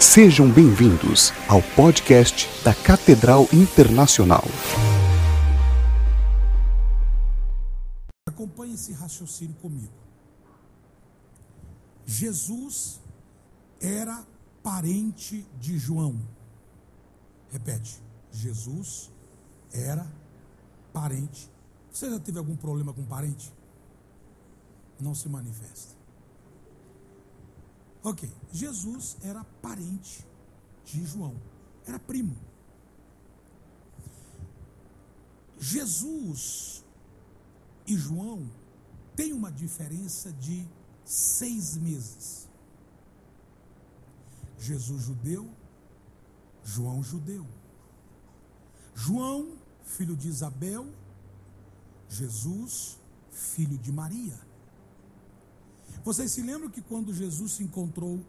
Sejam bem-vindos ao podcast da Catedral Internacional. Acompanhe esse raciocínio comigo. Jesus era parente de João. Repete. Jesus era parente. Você já teve algum problema com parente? Não se manifesta. Ok, Jesus era parente de João, era primo. Jesus e João têm uma diferença de seis meses. Jesus judeu, João judeu. João, filho de Isabel, Jesus, filho de Maria. Vocês se lembram que quando Jesus se encontrou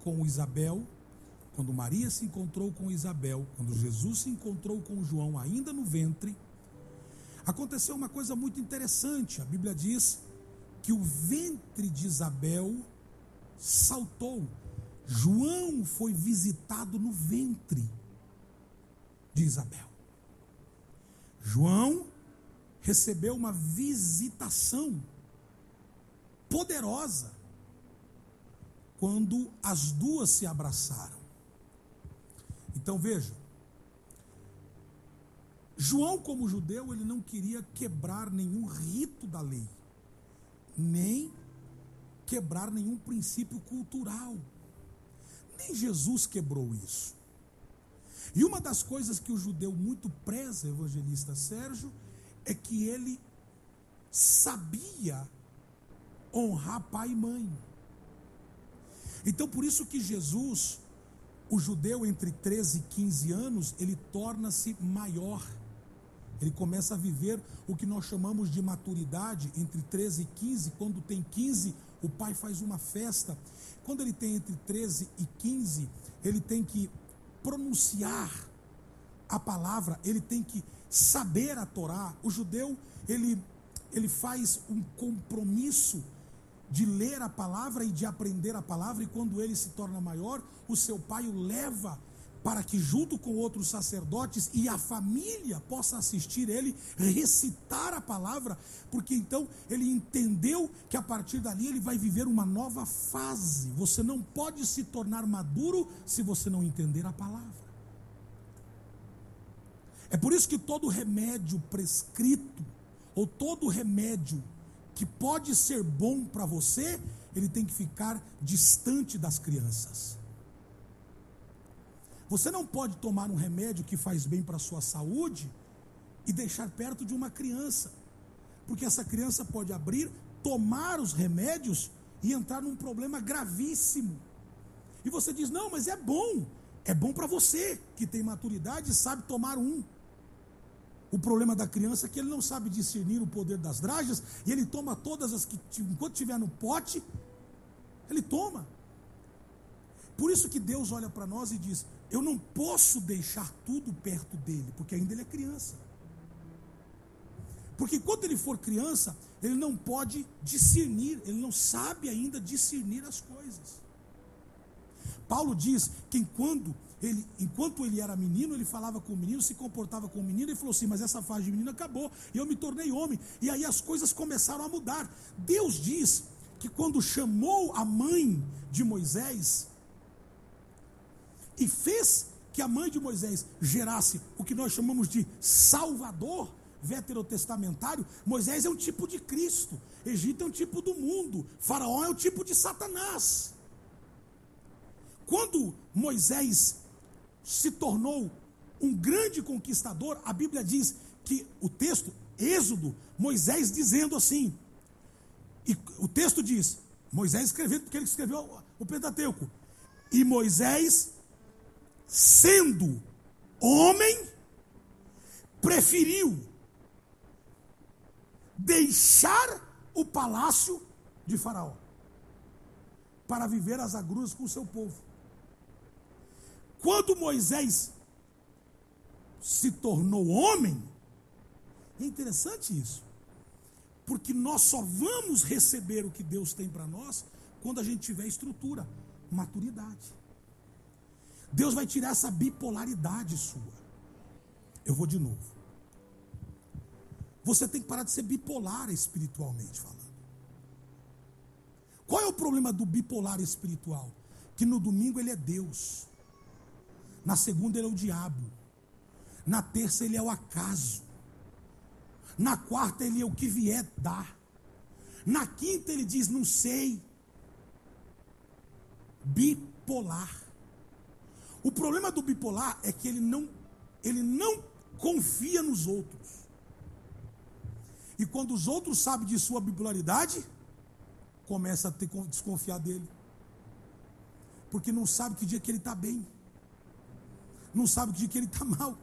com Isabel, quando Maria se encontrou com Isabel, quando Jesus se encontrou com João ainda no ventre, aconteceu uma coisa muito interessante. A Bíblia diz que o ventre de Isabel saltou. João foi visitado no ventre de Isabel. João recebeu uma visitação poderosa quando as duas se abraçaram. Então veja, João, como judeu, ele não queria quebrar nenhum rito da lei, nem quebrar nenhum princípio cultural. Nem Jesus quebrou isso. E uma das coisas que o judeu muito preza, evangelista Sérgio, é que ele sabia honrar pai e mãe. Então, por isso que Jesus, o judeu entre 13 e 15 anos, ele torna-se maior. Ele começa a viver o que nós chamamos de maturidade entre 13 e 15. Quando tem 15, o pai faz uma festa. Quando ele tem entre 13 e 15, ele tem que pronunciar a palavra, ele tem que saber a Torá. O judeu, ele, ele faz um compromisso de ler a palavra e de aprender a palavra, e quando ele se torna maior, o seu pai o leva para que, junto com outros sacerdotes e a família, possa assistir ele recitar a palavra, porque então ele entendeu que a partir dali ele vai viver uma nova fase. Você não pode se tornar maduro se você não entender a palavra. É por isso que todo remédio prescrito, ou todo remédio que pode ser bom para você, ele tem que ficar distante das crianças. Você não pode tomar um remédio que faz bem para a sua saúde e deixar perto de uma criança, porque essa criança pode abrir, tomar os remédios e entrar num problema gravíssimo. E você diz: não, mas é bom, é bom para você que tem maturidade e sabe tomar um. O problema da criança é que ele não sabe discernir o poder das dragas e ele toma todas as que, enquanto estiver no pote, ele toma. Por isso que Deus olha para nós e diz: Eu não posso deixar tudo perto dele, porque ainda ele é criança. Porque quando ele for criança, ele não pode discernir, ele não sabe ainda discernir as coisas. Paulo diz que enquanto ele, enquanto ele era menino, ele falava com o menino, se comportava com o menino, e falou assim: Mas essa fase de menino acabou, eu me tornei homem. E aí as coisas começaram a mudar. Deus diz que quando chamou a mãe de Moisés, e fez que a mãe de Moisés gerasse o que nós chamamos de Salvador veterotestamentário, Moisés é um tipo de Cristo, Egito é um tipo do mundo, Faraó é um tipo de Satanás. Quando Moisés se tornou um grande conquistador, a Bíblia diz que o texto, Êxodo, Moisés dizendo assim, e o texto diz, Moisés escrevendo, porque ele escreveu o Pentateuco, e Moisés, sendo homem, preferiu deixar o palácio de Faraó para viver as agruras com o seu povo. Quando Moisés se tornou homem, é interessante isso, porque nós só vamos receber o que Deus tem para nós quando a gente tiver estrutura, maturidade. Deus vai tirar essa bipolaridade sua. Eu vou de novo. Você tem que parar de ser bipolar espiritualmente falando. Qual é o problema do bipolar espiritual? Que no domingo ele é Deus, na segunda ele é o diabo, na terça ele é o acaso, na quarta ele é o que vier dar, na quinta ele diz não sei. Bipolar. O problema do bipolar é que ele não, ele não confia nos outros. E quando os outros sabem de sua bipolaridade, começa a ter, desconfiar dele. Porque não sabe que dia que ele está bem. Não sabe dia que ele está mal.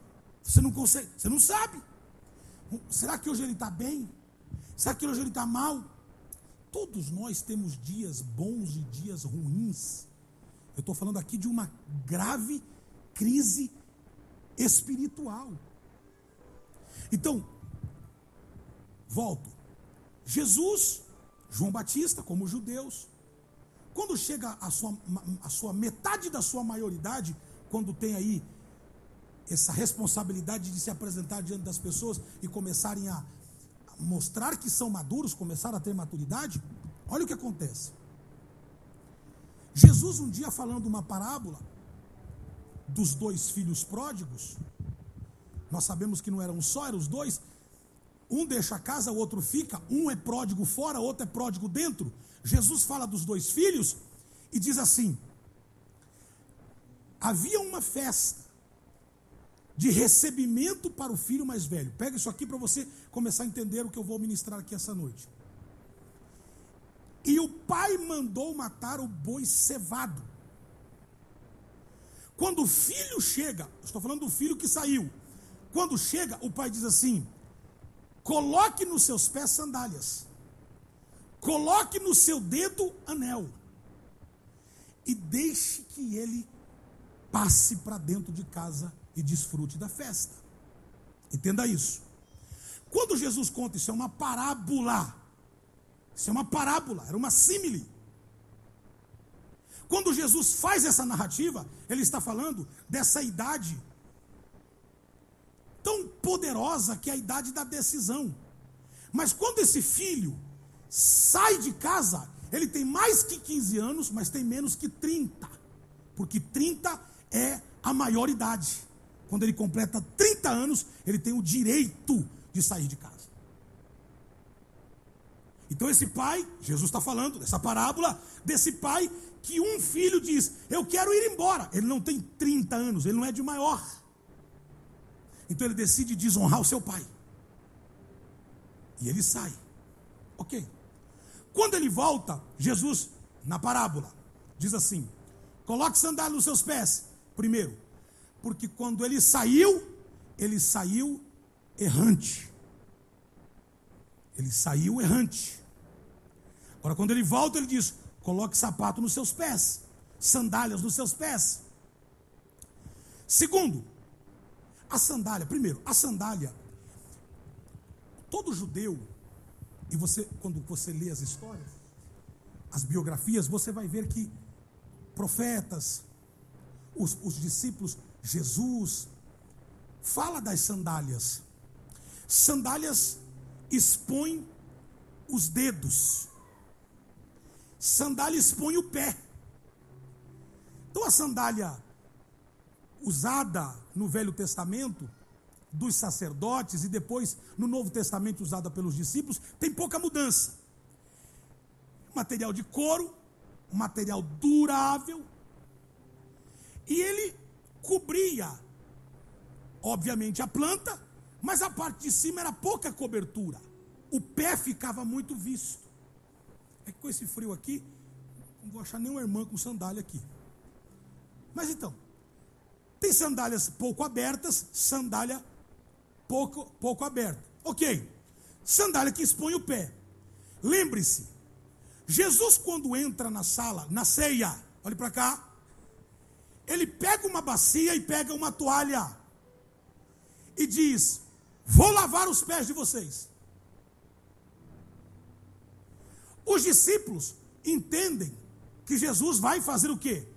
Você não consegue, você não sabe. Será que hoje ele está bem? Será que hoje ele está mal? Todos nós temos dias bons e dias ruins. Eu estou falando aqui de uma grave crise espiritual. Então, Volto. Jesus, João Batista, como judeus, quando chega a sua, a sua metade da sua maioridade, quando tem aí essa responsabilidade de se apresentar diante das pessoas e começarem a mostrar que são maduros, começar a ter maturidade, olha o que acontece. Jesus, um dia falando uma parábola dos dois filhos pródigos, nós sabemos que não eram só, eram os dois, um deixa a casa, o outro fica. Um é pródigo fora, outro é pródigo dentro. Jesus fala dos dois filhos e diz assim: havia uma festa de recebimento para o filho mais velho. Pega isso aqui para você começar a entender o que eu vou ministrar aqui essa noite. E o pai mandou matar o boi cevado. Quando o filho chega, estou falando do filho que saiu. Quando chega, o pai diz assim: Coloque nos seus pés sandálias. Coloque no seu dedo anel. E deixe que ele passe para dentro de casa e desfrute da festa. Entenda isso. Quando Jesus conta isso, é uma parábola. Isso é uma parábola, era uma símile. Quando Jesus faz essa narrativa, ele está falando dessa idade tão poderosa que é a idade da decisão. Mas quando esse filho sai de casa, ele tem mais que 15 anos, mas tem menos que 30. Porque 30 é a maior idade. Quando ele completa 30 anos, ele tem o direito de sair de casa. Então, esse pai, Jesus está falando dessa parábola, desse pai que um filho diz: Eu quero ir embora. Ele não tem 30 anos, ele não é de maior. Então ele decide desonrar o seu pai. E ele sai. Ok. Quando ele volta, Jesus, na parábola, diz assim: coloque sandália nos seus pés. Primeiro, porque quando ele saiu, ele saiu errante. Ele saiu errante. Agora, quando ele volta, ele diz: coloque sapato nos seus pés, sandálias nos seus pés. Segundo, a sandália, primeiro, a sandália. Todo judeu, e você, quando você lê as histórias, as biografias, você vai ver que profetas, os, os discípulos, Jesus, fala das sandálias. Sandálias expõem os dedos. Sandália expõe o pé. Então a sandália usada no Velho Testamento dos sacerdotes e depois no Novo Testamento usada pelos discípulos, tem pouca mudança. Material de couro, material durável. E ele cobria, obviamente, a planta, mas a parte de cima era pouca cobertura. O pé ficava muito visto. É que com esse frio aqui, não vou achar nenhuma irmã com sandália aqui. Mas então, tem sandálias pouco abertas, sandália pouco, pouco aberta. Ok. Sandália que expõe o pé. Lembre-se, Jesus, quando entra na sala, na ceia, olhe para cá, ele pega uma bacia e pega uma toalha e diz: Vou lavar os pés de vocês. Os discípulos entendem que Jesus vai fazer o quê?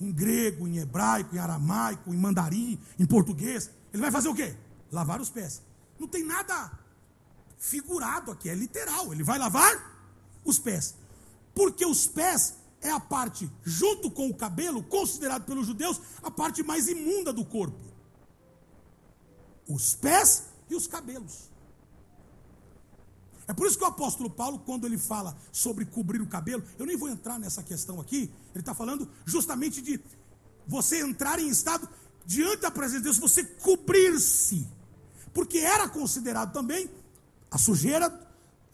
em grego, em hebraico, em aramaico, em mandarim, em português. Ele vai fazer o quê? Lavar os pés. Não tem nada figurado aqui, é literal. Ele vai lavar os pés. Porque os pés é a parte, junto com o cabelo, considerado pelos judeus a parte mais imunda do corpo. Os pés e os cabelos. É por isso que o apóstolo Paulo, quando ele fala sobre cobrir o cabelo, eu nem vou entrar nessa questão aqui, ele está falando justamente de você entrar em estado diante da presença de Deus, você cobrir-se. Porque era considerado também a sujeira,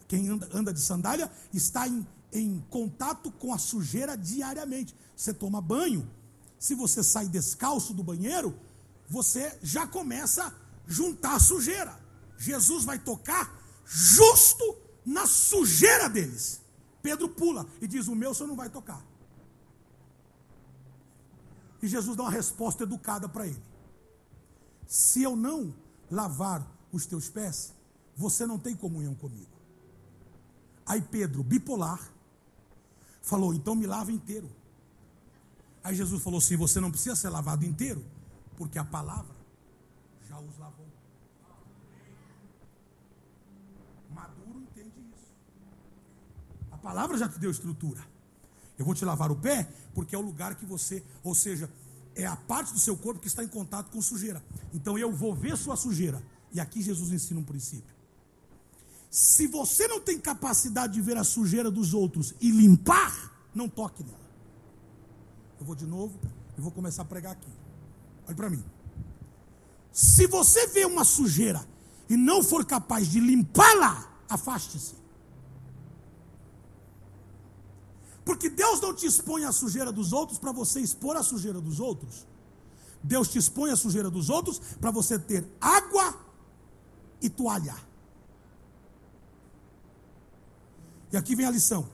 quem anda, anda de sandália, está em, em contato com a sujeira diariamente. Você toma banho, se você sai descalço do banheiro, você já começa a juntar a sujeira. Jesus vai tocar justo na sujeira deles. Pedro pula e diz: O meu senhor não vai tocar. E Jesus dá uma resposta educada para ele: Se eu não lavar os teus pés, você não tem comunhão comigo. Aí Pedro, bipolar, falou: Então me lava inteiro. Aí Jesus falou assim: Você não precisa ser lavado inteiro, porque a palavra já os lavou. Maduro entende isso. A palavra já te deu estrutura. Eu vou te lavar o pé, porque é o lugar que você, ou seja, é a parte do seu corpo que está em contato com sujeira. Então eu vou ver sua sujeira. E aqui Jesus ensina um princípio. Se você não tem capacidade de ver a sujeira dos outros e limpar, não toque nela. Eu vou de novo e vou começar a pregar aqui. Olhe para mim. Se você vê uma sujeira e não for capaz de limpá-la, afaste-se. Porque Deus não te expõe a sujeira dos outros para você expor a sujeira dos outros. Deus te expõe a sujeira dos outros para você ter água e toalha. E aqui vem a lição.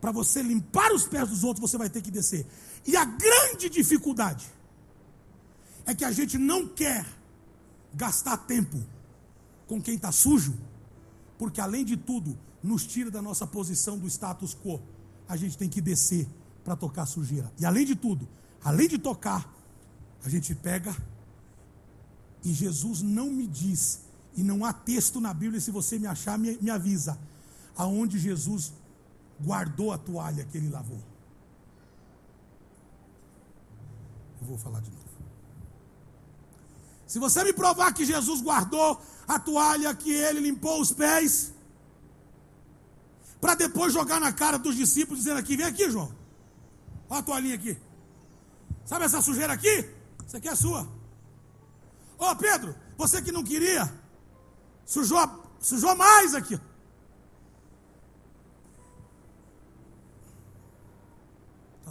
Para você limpar os pés dos outros, você vai ter que descer. E a grande dificuldade é que a gente não quer gastar tempo com quem está sujo, porque além de tudo, nos tira da nossa posição do status quo a gente tem que descer para tocar sujeira. E além de tudo, além de tocar, a gente pega e Jesus não me diz, e não há texto na Bíblia, se você me achar, me, me avisa, aonde Jesus guardou a toalha que ele lavou. Eu vou falar de novo. Se você me provar que Jesus guardou a toalha que ele limpou os pés, para depois jogar na cara dos discípulos, dizendo aqui: vem aqui, João. Olha a toalhinha aqui. Sabe essa sujeira aqui? Isso aqui é sua. Ô Pedro, você que não queria, sujou, sujou mais aqui.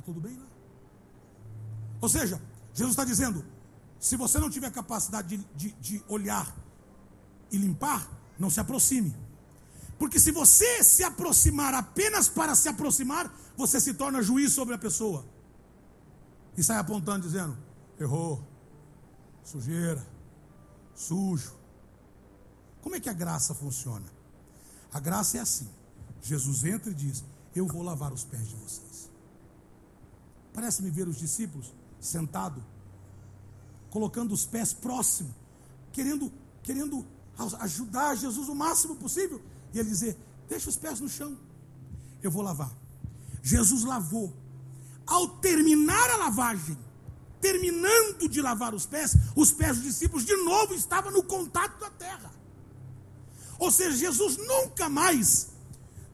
Tudo bem lá? Né? Ou seja, Jesus está dizendo: se você não tiver capacidade de, de, de olhar e limpar, não se aproxime. Porque se você se aproximar apenas para se aproximar, você se torna juiz sobre a pessoa. E sai apontando, dizendo: errou, sujeira, sujo. Como é que a graça funciona? A graça é assim: Jesus entra e diz: Eu vou lavar os pés de vocês. Parece-me ver os discípulos sentados, colocando os pés próximos, querendo, querendo ajudar Jesus o máximo possível. E ele dizer: Deixa os pés no chão, eu vou lavar. Jesus lavou. Ao terminar a lavagem, terminando de lavar os pés, os pés dos discípulos de novo estavam no contato da terra. Ou seja, Jesus nunca mais,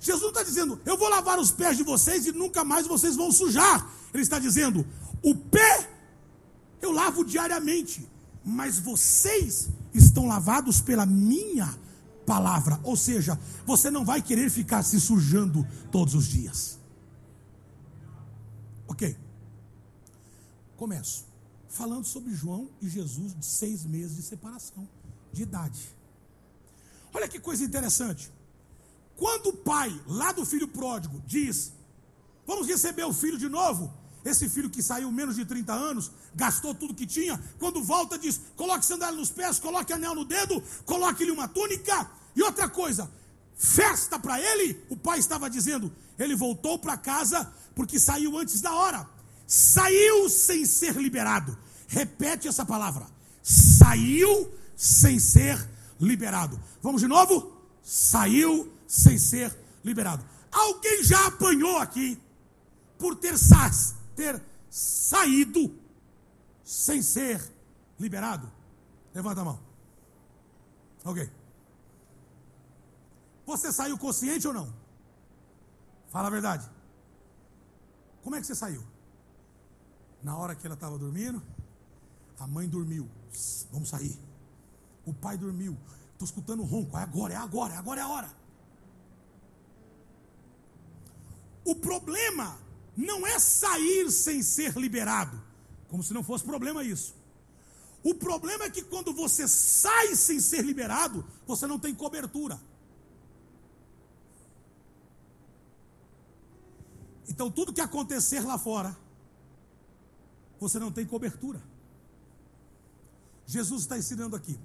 Jesus está dizendo, eu vou lavar os pés de vocês e nunca mais vocês vão sujar. Ele está dizendo, o pé eu lavo diariamente, mas vocês estão lavados pela minha palavra. Ou seja, você não vai querer ficar se sujando todos os dias. Ok. Começo. Falando sobre João e Jesus de seis meses de separação de idade. Olha que coisa interessante. Quando o pai, lá do filho pródigo, diz: Vamos receber o filho de novo. Esse filho que saiu menos de 30 anos, gastou tudo que tinha, quando volta diz: coloque sandália nos pés, coloque anel no dedo, coloque-lhe uma túnica. E outra coisa, festa para ele, o pai estava dizendo, ele voltou para casa porque saiu antes da hora. saiu sem ser liberado. Repete essa palavra. Saiu sem ser liberado. Vamos de novo? Saiu sem ser liberado. Alguém já apanhou aqui por ter, ter saído sem ser liberado? Levanta a mão. Ok. Você saiu consciente ou não? Fala a verdade. Como é que você saiu? Na hora que ela estava dormindo, a mãe dormiu. Vamos sair. O pai dormiu. Estou escutando ronco. É agora, é agora, é agora é a hora. O problema não é sair sem ser liberado. Como se não fosse problema isso. O problema é que quando você sai sem ser liberado, você não tem cobertura. Então, tudo que acontecer lá fora, você não tem cobertura. Jesus está ensinando aqui.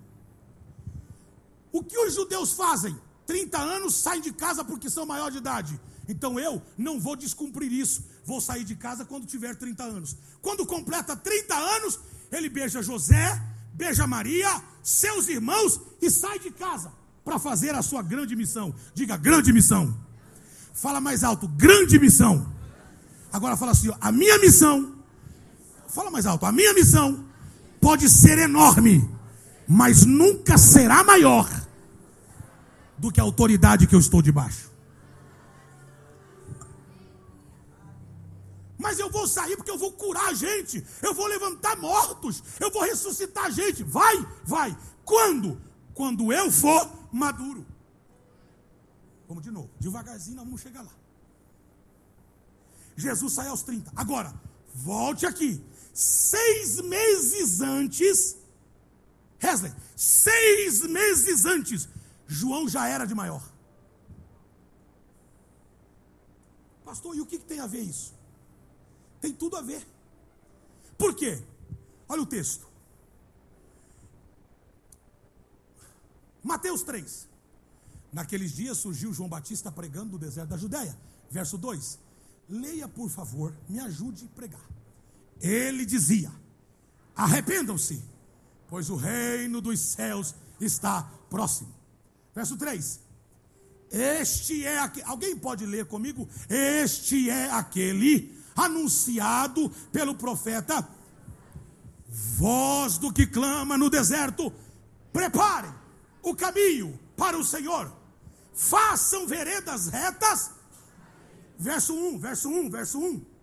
O que os judeus fazem? 30 anos saem de casa porque são maior de idade. Então eu não vou descumprir isso. Vou sair de casa quando tiver 30 anos. Quando completa 30 anos, ele beija José, beija Maria, seus irmãos e sai de casa para fazer a sua grande missão. Diga grande missão. Fala mais alto, grande missão. Agora fala assim: a minha missão. Fala mais alto, a minha missão pode ser enorme, mas nunca será maior do que a autoridade que eu estou debaixo. Mas eu vou sair porque eu vou curar a gente, eu vou levantar mortos, eu vou ressuscitar a gente. Vai, vai. Quando? Quando eu for maduro. Vamos de novo, devagarzinho, nós vamos chegar lá. Jesus sai aos 30. Agora, volte aqui seis meses antes, Wesley, seis meses antes, João já era de maior. Pastor, e o que, que tem a ver isso? Tem tudo a ver. Por quê? Olha o texto. Mateus 3. Naqueles dias surgiu João Batista pregando no deserto da Judéia. Verso 2. Leia, por favor, me ajude a pregar ele dizia: Arrependam-se, pois o reino dos céus está próximo. Verso 3. Este é aquele, alguém pode ler comigo? Este é aquele anunciado pelo profeta, voz do que clama no deserto: preparem o caminho para o Senhor, façam veredas retas. Verso 1, verso 1, verso 1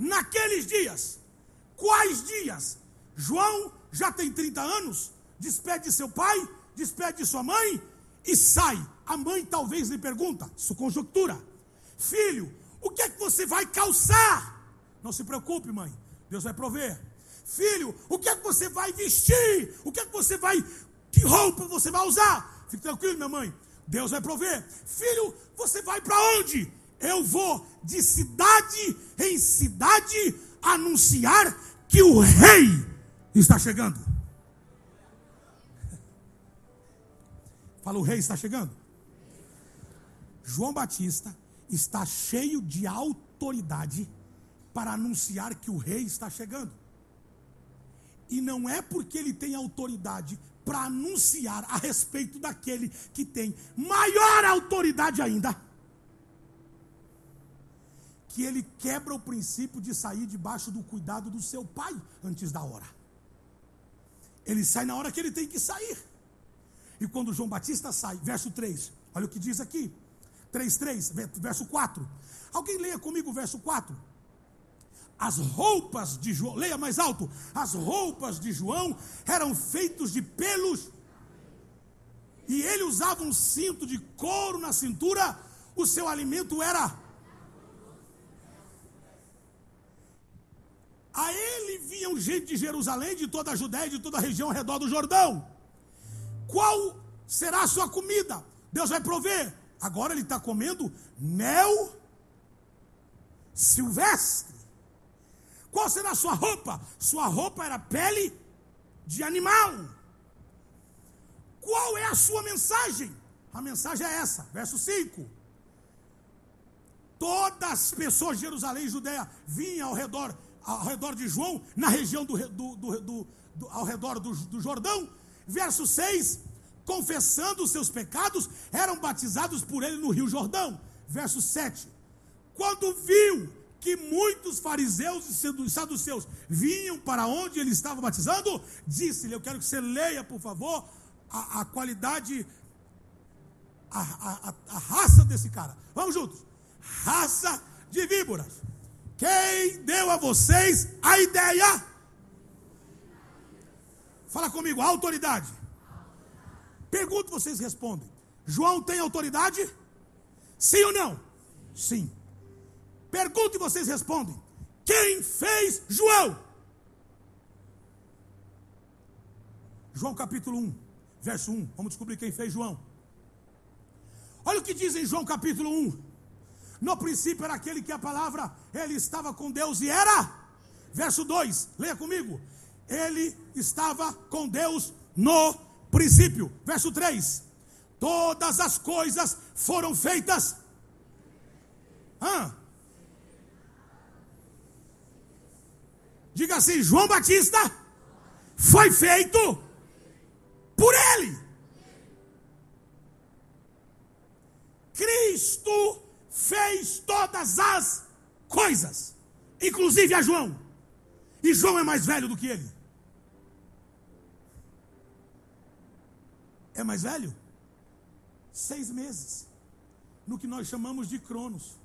naqueles dias. Quais dias? João já tem 30 anos, despede de seu pai, despede de sua mãe e sai. A mãe talvez lhe pergunta, isso conjectura: Filho, o que é que você vai calçar? Não se preocupe, mãe, Deus vai prover. Filho, o que é que você vai vestir? O que é que você vai. Que roupa você vai usar? Fique tranquilo, minha mãe, Deus vai prover. Filho, você vai para onde? eu vou de cidade em cidade anunciar que o rei está chegando. Fala, o rei está chegando. João Batista está cheio de autoridade para anunciar que o rei está chegando. E não é porque ele tem autoridade para anunciar a respeito daquele que tem maior autoridade ainda que ele quebra o princípio de sair debaixo do cuidado do seu pai antes da hora. Ele sai na hora que ele tem que sair. E quando João Batista sai, verso 3, olha o que diz aqui. 3, 3, verso 4. Alguém leia comigo o verso 4. As roupas de João, leia mais alto. As roupas de João eram feitos de pelos. E ele usava um cinto de couro na cintura. O seu alimento era A ele vinham gente de Jerusalém, de toda a Judéia, de toda a região ao redor do Jordão. Qual será a sua comida? Deus vai prover. Agora ele está comendo mel silvestre. Qual será a sua roupa? Sua roupa era pele de animal. Qual é a sua mensagem? A mensagem é essa, verso 5. todas as pessoas de Jerusalém e Judéia vinham ao redor, ao redor de João, na região do, do, do, do ao redor do, do Jordão. Verso 6: confessando os seus pecados, eram batizados por ele no Rio Jordão. Verso 7: quando viu que muitos fariseus e saduceus vinham para onde ele estava batizando, disse-lhe: Eu quero que você leia, por favor, a, a qualidade, a, a, a raça desse cara. Vamos juntos. Raça de víboras. Quem deu a vocês a ideia? Fala comigo, autoridade. Pergunto, vocês respondem. João tem autoridade? Sim ou não? Sim. Pergunto e vocês respondem: Quem fez João? João capítulo 1, verso 1. Vamos descobrir quem fez João. Olha o que diz em João capítulo 1. No princípio era aquele que a palavra, ele estava com Deus e era. Verso 2, leia comigo. Ele estava com Deus no princípio. Verso 3. Todas as coisas foram feitas. Ah, Diga assim: João Batista foi feito por ele. Cristo fez todas as coisas, inclusive a João. E João é mais velho do que ele. É mais velho? Seis meses. No que nós chamamos de Cronos.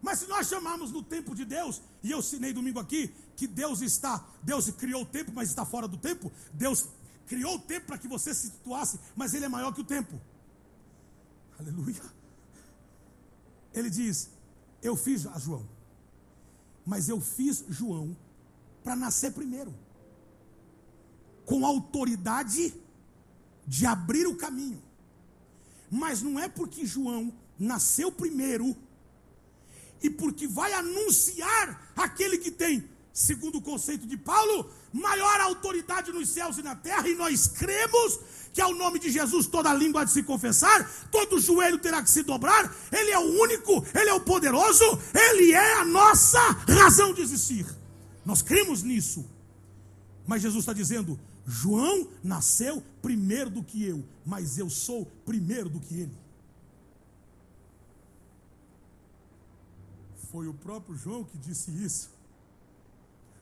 Mas se nós chamarmos no tempo de Deus, e eu ensinei domingo aqui que Deus está, Deus criou o tempo, mas está fora do tempo. Deus criou o tempo para que você se situasse, mas ele é maior que o tempo. Aleluia. Ele diz: Eu fiz a João, mas eu fiz João para nascer primeiro, com autoridade de abrir o caminho. Mas não é porque João nasceu primeiro e porque vai anunciar aquele que tem, segundo o conceito de Paulo, maior autoridade nos céus e na terra, e nós cremos que ao nome de Jesus toda língua há de se confessar, todo joelho terá que se dobrar, Ele é o único, Ele é o poderoso, Ele é a nossa razão de existir. Nós cremos nisso. Mas Jesus está dizendo: João nasceu primeiro do que eu, mas eu sou primeiro do que ele. Foi o próprio João que disse isso.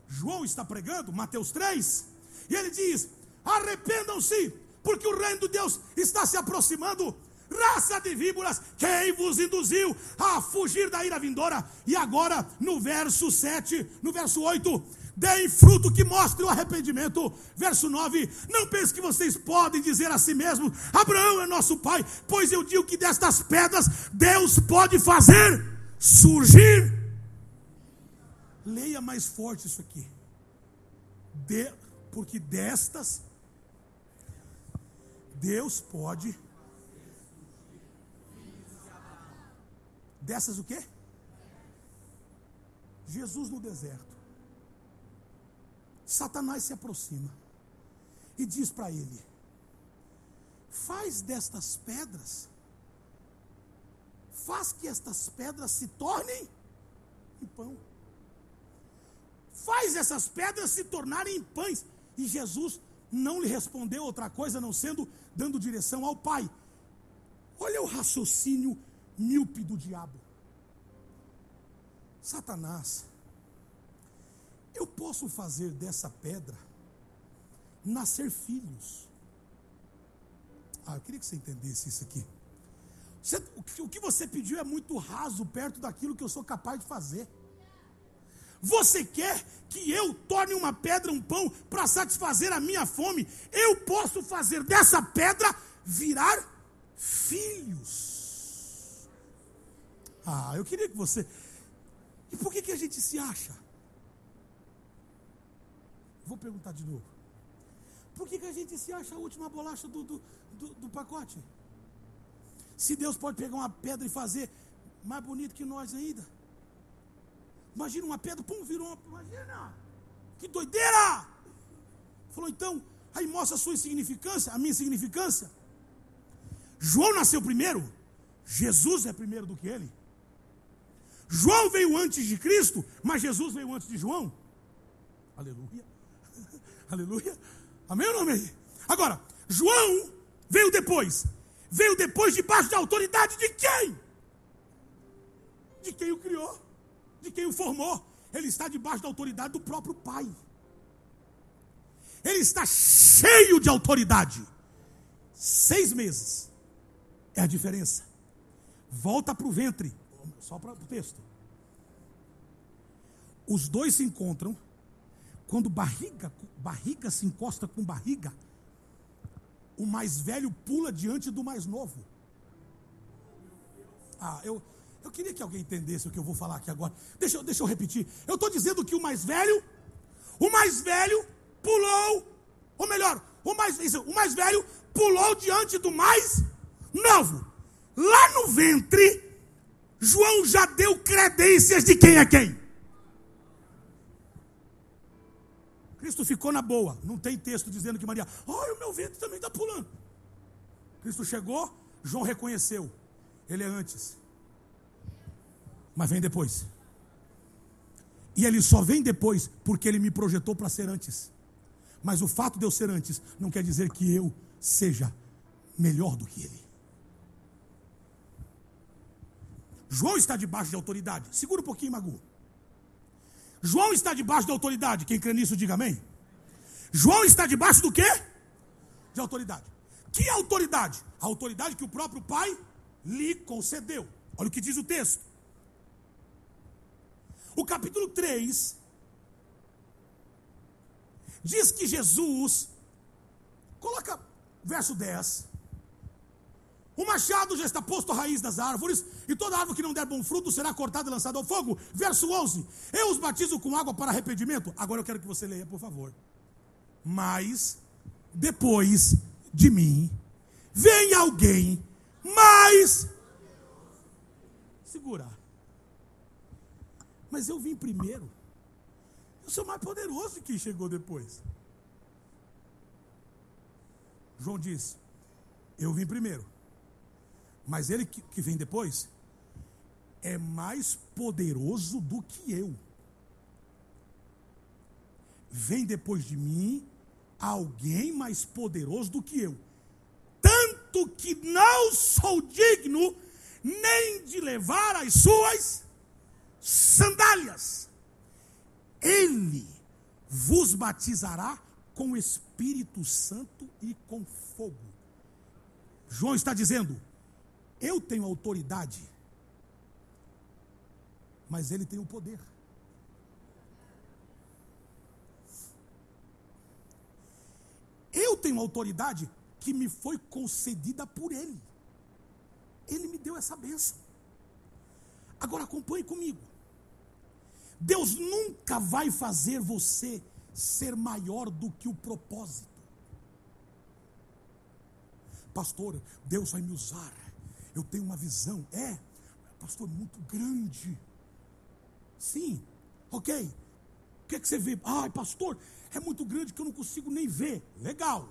João está pregando, Mateus 3, e ele diz: arrependam-se, porque o reino de Deus está se aproximando. Raça de víboras, quem vos induziu a fugir da ira vindoura? E agora, no verso 7, no verso 8, deem fruto que mostre o arrependimento. Verso 9: Não pense que vocês podem dizer a si mesmos: Abraão é nosso pai, pois eu digo que destas pedras Deus pode fazer surgir. Leia mais forte isso aqui. De, porque destas Deus pode dessas o quê? Jesus no deserto. Satanás se aproxima e diz para ele: Faz destas pedras faz que estas pedras se tornem em pão. Faz essas pedras se tornarem pães. E Jesus não lhe respondeu outra coisa não sendo dando direção ao Pai. Olha o raciocínio míope do diabo. Satanás, posso fazer dessa pedra nascer filhos. Ah, eu queria que você entendesse isso aqui. Você, o que você pediu é muito raso perto daquilo que eu sou capaz de fazer. Você quer que eu torne uma pedra um pão para satisfazer a minha fome? Eu posso fazer dessa pedra virar filhos. Ah, eu queria que você. E por que, que a gente se acha? Vou perguntar de novo. Por que, que a gente se acha a última bolacha do, do, do, do pacote? Se Deus pode pegar uma pedra e fazer mais bonito que nós ainda. Imagina uma pedra, pum, virou uma. Imagina! Que doideira! Falou, então, aí mostra a sua insignificância, a minha insignificância. João nasceu primeiro, Jesus é primeiro do que ele. João veio antes de Cristo, mas Jesus veio antes de João. Aleluia. Aleluia. Amém ou não amém? Agora, João veio depois. Veio depois debaixo da autoridade de quem? De quem o criou, de quem o formou. Ele está debaixo da autoridade do próprio Pai. Ele está cheio de autoridade. Seis meses é a diferença. Volta para o ventre, só para o texto. Os dois se encontram. Quando barriga, barriga se encosta com barriga, o mais velho pula diante do mais novo. Ah, eu, eu queria que alguém entendesse o que eu vou falar aqui agora. Deixa, eu, deixa eu repetir. Eu estou dizendo que o mais velho, o mais velho pulou, ou melhor, o mais, o mais velho pulou diante do mais novo. Lá no ventre, João já deu credências de quem é quem. Cristo ficou na boa. Não tem texto dizendo que Maria, olha, o meu ventre também está pulando. Cristo chegou, João reconheceu. Ele é antes. Mas vem depois. E ele só vem depois porque ele me projetou para ser antes. Mas o fato de eu ser antes não quer dizer que eu seja melhor do que ele. João está debaixo de autoridade. Segura um pouquinho, Magu. João está debaixo de autoridade. Quem crê nisso, diga amém. João está debaixo do quê? De autoridade. Que autoridade? A autoridade que o próprio Pai lhe concedeu. Olha o que diz o texto. O capítulo 3 diz que Jesus, coloca verso 10. O machado já está posto à raiz das árvores, e toda árvore que não der bom fruto será cortada e lançada ao fogo. Verso 11: Eu os batizo com água para arrependimento. Agora eu quero que você leia, por favor. Mas, depois de mim, vem alguém mais. Segura. Mas eu vim primeiro. Eu sou mais poderoso que chegou depois. João diz: Eu vim primeiro. Mas ele que, que vem depois é mais poderoso do que eu. Vem depois de mim alguém mais poderoso do que eu. Tanto que não sou digno nem de levar as suas sandálias. Ele vos batizará com o Espírito Santo e com fogo. João está dizendo: eu tenho autoridade, mas ele tem o poder. Eu tenho autoridade que me foi concedida por ele. Ele me deu essa benção. Agora acompanhe comigo. Deus nunca vai fazer você ser maior do que o propósito. Pastor, Deus vai me usar. Eu tenho uma visão. É, pastor, muito grande. Sim, ok. O que é que você vê? Ai, pastor, é muito grande que eu não consigo nem ver. Legal.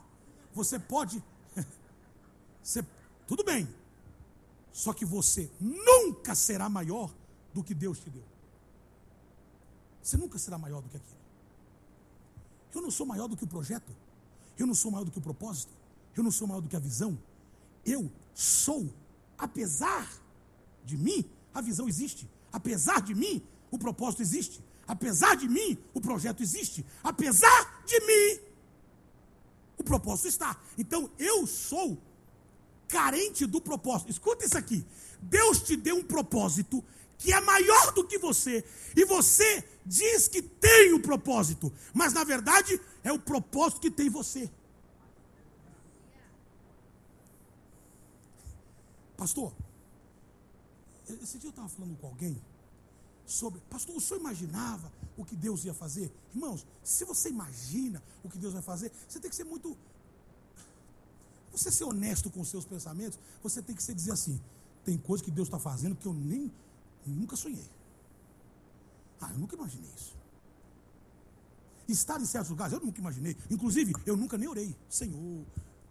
Você pode. você, tudo bem. Só que você nunca será maior do que Deus te deu. Você nunca será maior do que aquilo. Eu não sou maior do que o projeto. Eu não sou maior do que o propósito. Eu não sou maior do que a visão. Eu sou, apesar de mim, a visão existe. Apesar de mim, o propósito existe. Apesar de mim, o projeto existe. Apesar de mim, o propósito está. Então eu sou carente do propósito. Escuta isso aqui. Deus te deu um propósito que é maior do que você, e você diz que tem o um propósito, mas na verdade é o propósito que tem você. Pastor, esse dia eu estava falando com alguém sobre, pastor, o senhor imaginava o que Deus ia fazer? Irmãos, se você imagina o que Deus vai fazer, você tem que ser muito. Você ser honesto com os seus pensamentos, você tem que ser dizer assim: tem coisa que Deus está fazendo que eu nem Nunca sonhei. Ah, eu nunca imaginei isso. Estar em certos lugares, eu nunca imaginei. Inclusive, eu nunca nem orei. Senhor,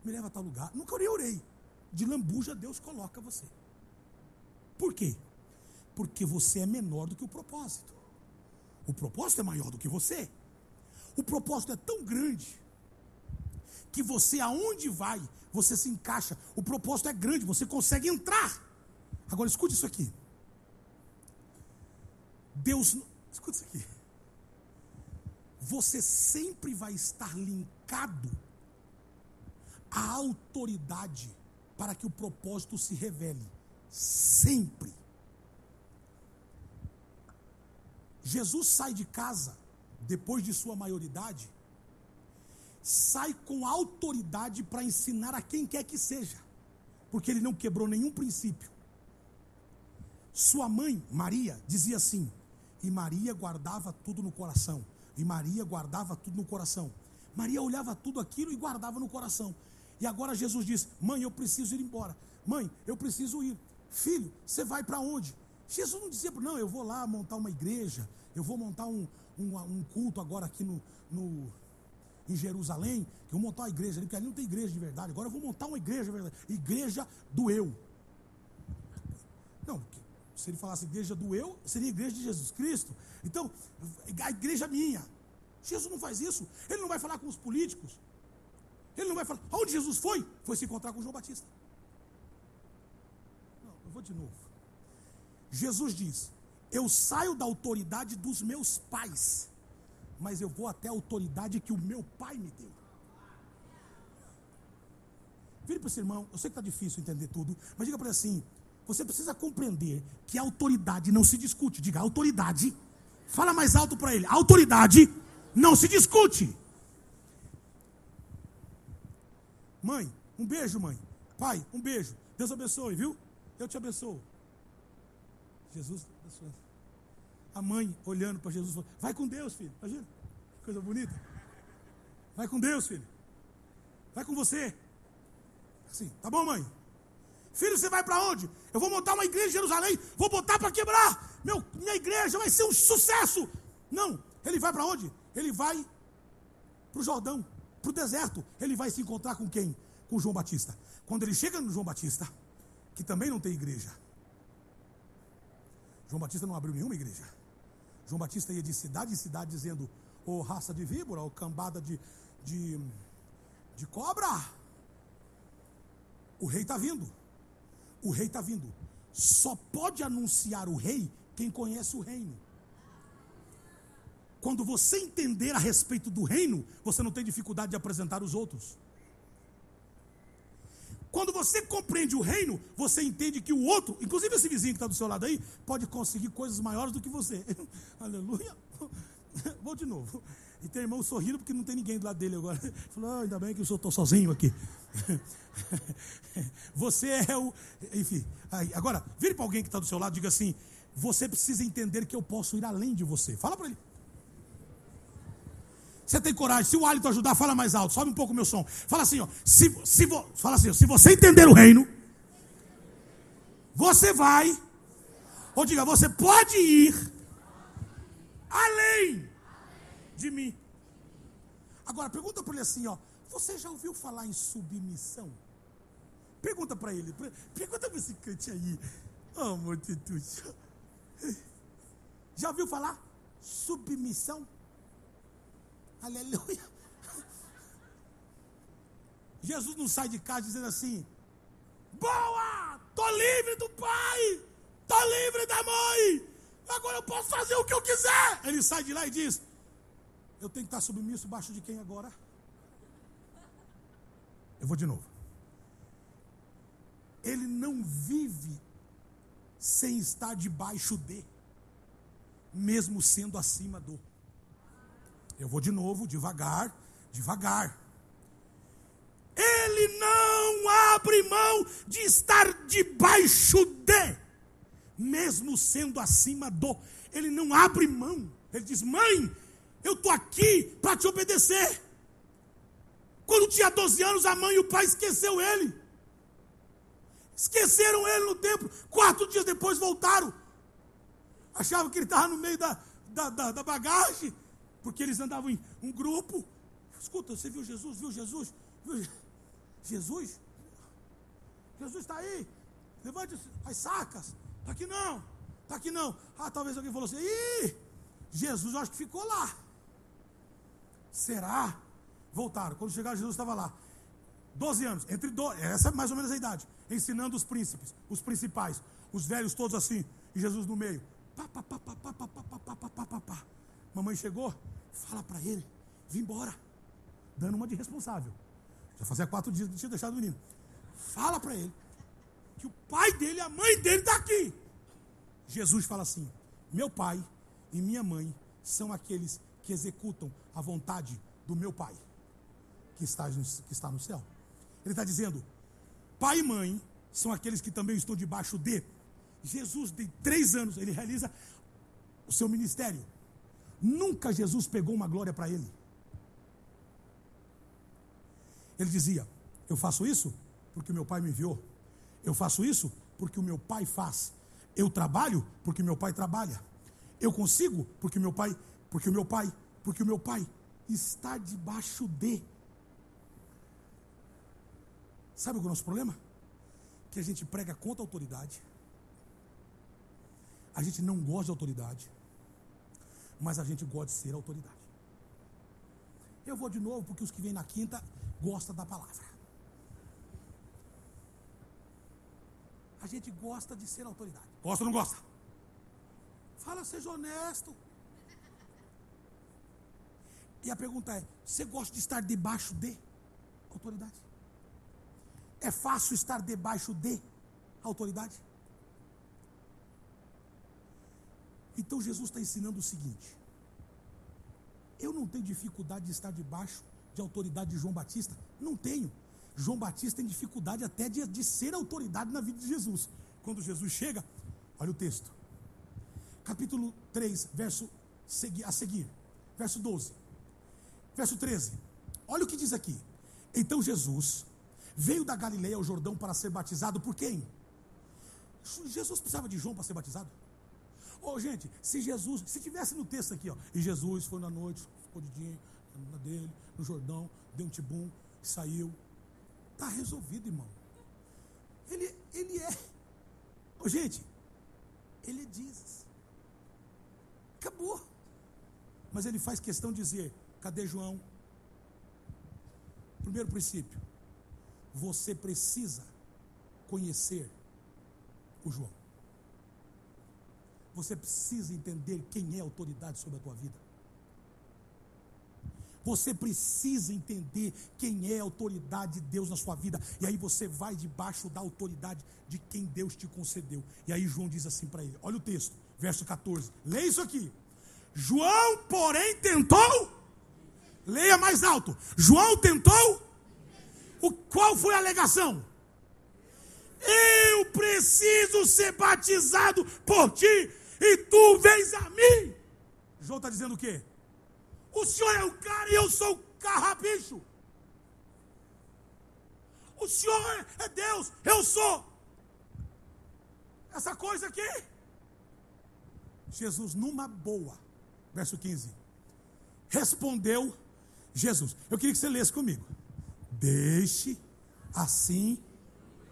me leva a tal lugar. Nunca orei, orei. De lambuja, Deus coloca você. Por quê? Porque você é menor do que o propósito. O propósito é maior do que você. O propósito é tão grande que você, aonde vai, você se encaixa. O propósito é grande, você consegue entrar. Agora escute isso aqui. Deus, escute isso aqui. Você sempre vai estar linkado à autoridade para que o propósito se revele. Sempre. Jesus sai de casa, depois de sua maioridade, sai com autoridade para ensinar a quem quer que seja, porque ele não quebrou nenhum princípio. Sua mãe, Maria, dizia assim, e Maria guardava tudo no coração, e Maria guardava tudo no coração. Maria olhava tudo aquilo e guardava no coração. E agora Jesus diz: Mãe, eu preciso ir embora. Mãe, eu preciso ir. Filho, você vai para onde? Jesus não dizia, não, eu vou lá montar uma igreja, eu vou montar um, um, um culto agora aqui no, no, em Jerusalém, que eu vou montar uma igreja ali, porque ali não tem igreja de verdade. Agora eu vou montar uma igreja de verdade. Igreja do eu. Não, se ele falasse igreja do eu, seria igreja de Jesus Cristo. Então, a igreja minha. Jesus não faz isso. Ele não vai falar com os políticos. Ele não vai falar. Aonde Jesus foi? Foi se encontrar com João Batista. Não, eu vou de novo. Jesus diz: Eu saio da autoridade dos meus pais, mas eu vou até a autoridade que o meu pai me deu. Vire para esse irmão, eu sei que está difícil entender tudo, mas diga para ele assim: você precisa compreender que a autoridade não se discute. Diga, autoridade. Fala mais alto para ele: autoridade não se discute. Mãe, um beijo, mãe. Pai, um beijo. Deus abençoe, viu? Eu te abençoo. Jesus abençoe. A mãe olhando para Jesus, vai com Deus, filho. Imagina, coisa bonita. Vai com Deus, filho. Vai com você. Assim, tá bom, mãe? Filho, você vai para onde? Eu vou montar uma igreja em Jerusalém, vou botar para quebrar. Meu, minha igreja vai ser um sucesso. Não, ele vai para onde? Ele vai para o Jordão, para o deserto. Ele vai se encontrar com quem? Com João Batista. Quando ele chega no João Batista, que também não tem igreja, João Batista não abriu nenhuma igreja. João Batista ia de cidade em cidade dizendo: Ô oh, raça de víbora, ô oh, cambada de, de, de cobra, o rei está vindo. O rei está vindo. Só pode anunciar o rei quem conhece o reino. Quando você entender a respeito do reino, você não tem dificuldade de apresentar os outros. Quando você compreende o reino, você entende que o outro, inclusive esse vizinho que está do seu lado aí, pode conseguir coisas maiores do que você. Aleluia. Vou de novo. E tem irmão sorrindo porque não tem ninguém do lado dele agora. Falou, oh, ainda bem que eu estou sozinho aqui. Você é o. Enfim. Agora, vire para alguém que está do seu lado e diga assim: Você precisa entender que eu posso ir além de você. Fala para ele. Você tem coragem. Se o hálito ajudar, fala mais alto. Sobe um pouco o meu som. Fala assim, ó. Se, se, fala assim, ó, se você entender o reino, você vai. Ou diga, você pode ir além de mim. Agora, pergunta para ele assim, ó. Você já ouviu falar em submissão? Pergunta para ele. Pergunta para esse cante aí. Oh, Deus. Já ouviu falar? Submissão? Aleluia. Jesus não sai de casa dizendo assim: Boa! Tô livre do pai! Tô livre da mãe! Agora eu posso fazer o que eu quiser! Ele sai de lá e diz: Eu tenho que estar submisso baixo de quem agora? Eu vou de novo. Ele não vive sem estar debaixo de, mesmo sendo acima do. Eu vou de novo, devagar, devagar. Ele não abre mão de estar debaixo de, mesmo sendo acima do. Ele não abre mão. Ele diz: Mãe, eu estou aqui para te obedecer. Quando tinha 12 anos, a mãe e o pai esqueceu ele. Esqueceram ele no templo. Quatro dias depois voltaram. Achavam que ele estava no meio da, da, da, da bagagem porque eles andavam em um grupo. Escuta, você viu Jesus? Viu Jesus? Viu Jesus? Jesus está aí. Levante as sacas. Está aqui não, está aqui não. Ah, talvez alguém falou assim, ih, Jesus eu acho que ficou lá. Será? Voltaram. Quando chegaram, Jesus estava lá. 12 anos, entre do... essa é mais ou menos a idade, ensinando os príncipes, os principais, os velhos todos assim, e Jesus no meio. Pá, pá, pá, pá, pá, pá, pá, pá, pá, pá, pá, pá. Mamãe chegou, fala para ele, vim embora, dando uma de responsável. Já fazia quatro dias que tinha deixado o menino. Fala para ele que o pai dele, a mãe dele está aqui. Jesus fala assim: meu pai e minha mãe são aqueles que executam a vontade do meu pai, que está, que está no céu. Ele está dizendo: pai e mãe são aqueles que também estão debaixo de. Jesus tem três anos, ele realiza o seu ministério. Nunca Jesus pegou uma glória para ele. Ele dizia: Eu faço isso porque meu pai me enviou. Eu faço isso porque o meu pai faz. Eu trabalho porque meu pai trabalha. Eu consigo porque meu pai, porque o meu pai, porque o meu pai está debaixo de. Sabe que é o nosso problema? Que a gente prega contra a autoridade. A gente não gosta de autoridade. Mas a gente gosta de ser autoridade. Eu vou de novo porque os que vêm na quinta gostam da palavra. A gente gosta de ser autoridade. Gosta ou não gosta? Fala, seja honesto. E a pergunta é: você gosta de estar debaixo de autoridade? É fácil estar debaixo de autoridade? Então Jesus está ensinando o seguinte: eu não tenho dificuldade de estar debaixo de autoridade de João Batista, não tenho. João Batista tem dificuldade até de, de ser autoridade na vida de Jesus. Quando Jesus chega, olha o texto, capítulo 3, verso a seguir, verso 12, verso 13. Olha o que diz aqui. Então Jesus veio da Galileia ao Jordão para ser batizado por quem? Jesus precisava de João para ser batizado? Ô oh, gente, se Jesus, se tivesse no texto aqui, ó, e Jesus foi na noite, ficou de dia na dele, no Jordão, deu um tibum, saiu, Está resolvido, irmão. Ele, ele é. Oh, gente, ele diz. Acabou. Mas ele faz questão de dizer: cadê João? Primeiro princípio: você precisa conhecer o João. Você precisa entender quem é a autoridade sobre a tua vida. Você precisa entender quem é a autoridade de Deus na sua vida. E aí você vai debaixo da autoridade de quem Deus te concedeu. E aí João diz assim para ele: olha o texto, verso 14. Leia isso aqui. João, porém, tentou. Leia mais alto. João tentou. O, qual foi a alegação? Eu preciso ser batizado por ti e tu vens a mim. João está dizendo o quê? O senhor é o cara e eu sou o carrapicho. O senhor é Deus, eu sou. Essa coisa aqui. Jesus, numa boa. Verso 15. Respondeu Jesus. Eu queria que você lesse comigo. Deixe assim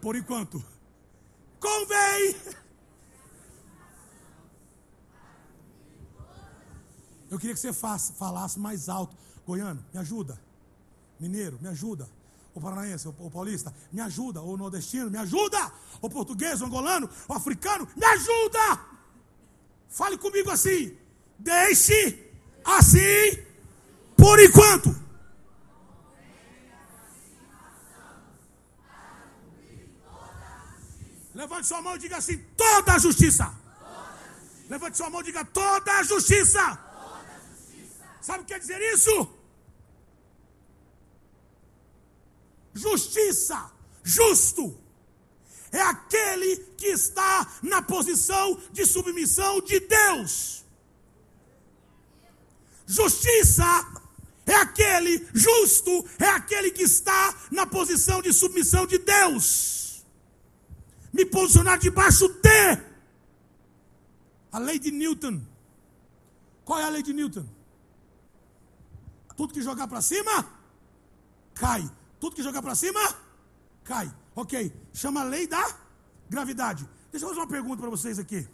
por enquanto. Convém Eu queria que você faça, falasse mais alto. Goiano, me ajuda. Mineiro, me ajuda. O paranaense, o paulista, me ajuda. O nordestino, me ajuda. O português, o angolano, o africano, me ajuda. Fale comigo assim. Deixe assim por enquanto. Levante sua mão e diga assim: toda a justiça. Levante sua mão e diga toda a justiça. Sabe o que quer dizer isso? Justiça, justo, é aquele que está na posição de submissão de Deus. Justiça é aquele justo, é aquele que está na posição de submissão de Deus. Me posicionar debaixo de a lei de Newton. Qual é a lei de Newton? Tudo que jogar para cima, cai. Tudo que jogar para cima, cai. Ok. Chama lei da gravidade. Deixa eu fazer uma pergunta para vocês aqui.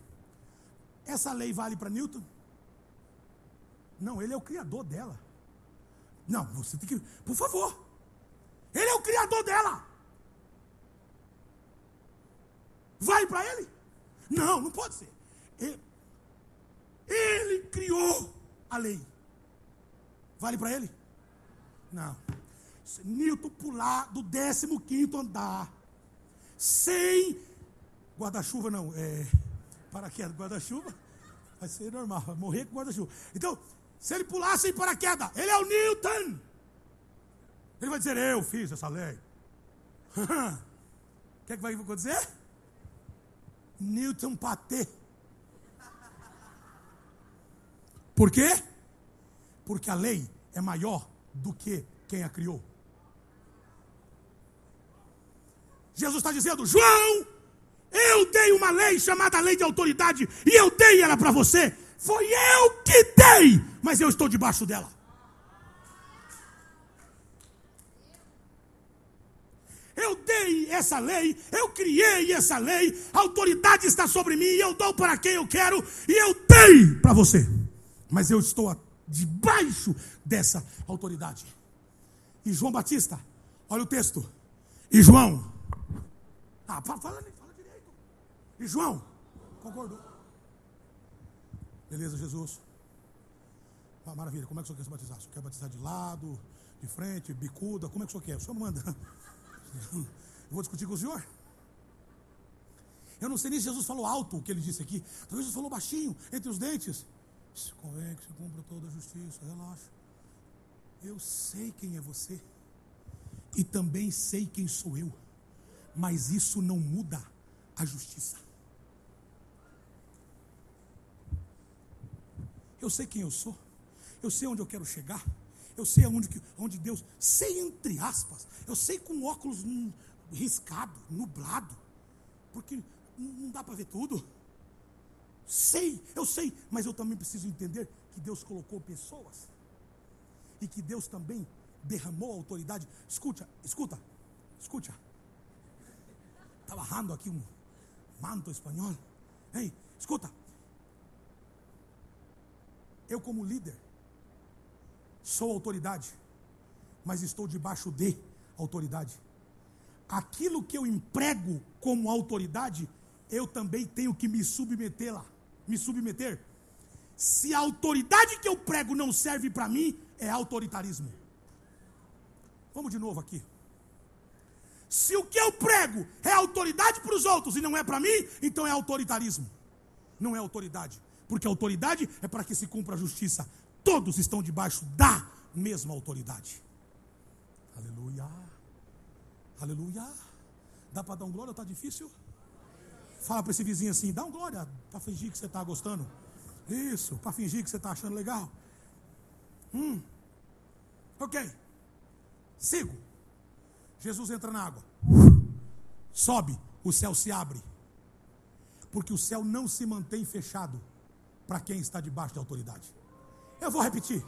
Essa lei vale para Newton? Não, ele é o criador dela. Não, você tem que. Por favor. Ele é o criador dela. Vale para ele? Não, não pode ser. Ele, ele criou a lei. Vale para ele? Não. Se Newton pular do 15 andar sem guarda-chuva, não, é paraquedas, guarda-chuva, vai ser normal, vai morrer com guarda-chuva. Então, se ele pular sem paraquedas, ele é o Newton. Ele vai dizer: Eu fiz essa lei. O que, é que vai acontecer? Newton patê. Por quê? Porque a lei é maior do que quem a criou. Jesus está dizendo: João, eu dei uma lei chamada lei de autoridade e eu dei ela para você. Foi eu que dei, mas eu estou debaixo dela. Eu dei essa lei, eu criei essa lei, a autoridade está sobre mim, eu dou para quem eu quero e eu dei para você. Mas eu estou debaixo dessa autoridade. E João Batista, olha o texto. E João, ah, fala, fala, direito. E João, concordou. Beleza, Jesus. Ah, maravilha, como é que o senhor quer se batizar? O senhor quer batizar de lado, de frente, bicuda? Como é que o senhor quer? O senhor manda. Eu vou discutir com o senhor. Eu não sei nem se Jesus falou alto o que ele disse aqui. Talvez Jesus falou baixinho, entre os dentes. Convém que se cumpra toda a justiça, relaxa. Eu sei quem é você. E também sei quem sou eu. Mas isso não muda a justiça. Eu sei quem eu sou. Eu sei onde eu quero chegar. Eu sei aonde, onde Deus. Sei entre aspas. Eu sei com óculos riscado, nublado. Porque não dá para ver tudo. Sei, eu sei, mas eu também preciso entender que Deus colocou pessoas e que Deus também derramou autoridade. Escuta, escuta, escuta. Está barrando aqui um manto espanhol. Ei, escuta. Eu, como líder, sou autoridade, mas estou debaixo de autoridade. Aquilo que eu emprego como autoridade, eu também tenho que me submeter lá me submeter. Se a autoridade que eu prego não serve para mim, é autoritarismo. Vamos de novo aqui. Se o que eu prego é autoridade para os outros e não é para mim, então é autoritarismo. Não é autoridade. Porque autoridade é para que se cumpra a justiça. Todos estão debaixo da mesma autoridade. Aleluia. Aleluia. Dá para dar um glória? Está difícil? Fala para esse vizinho assim, dá um glória para fingir que você está gostando. Isso, para fingir que você está achando legal. Hum. Ok. Sigo. Jesus entra na água. Sobe, o céu se abre. Porque o céu não se mantém fechado para quem está debaixo de autoridade. Eu vou repetir.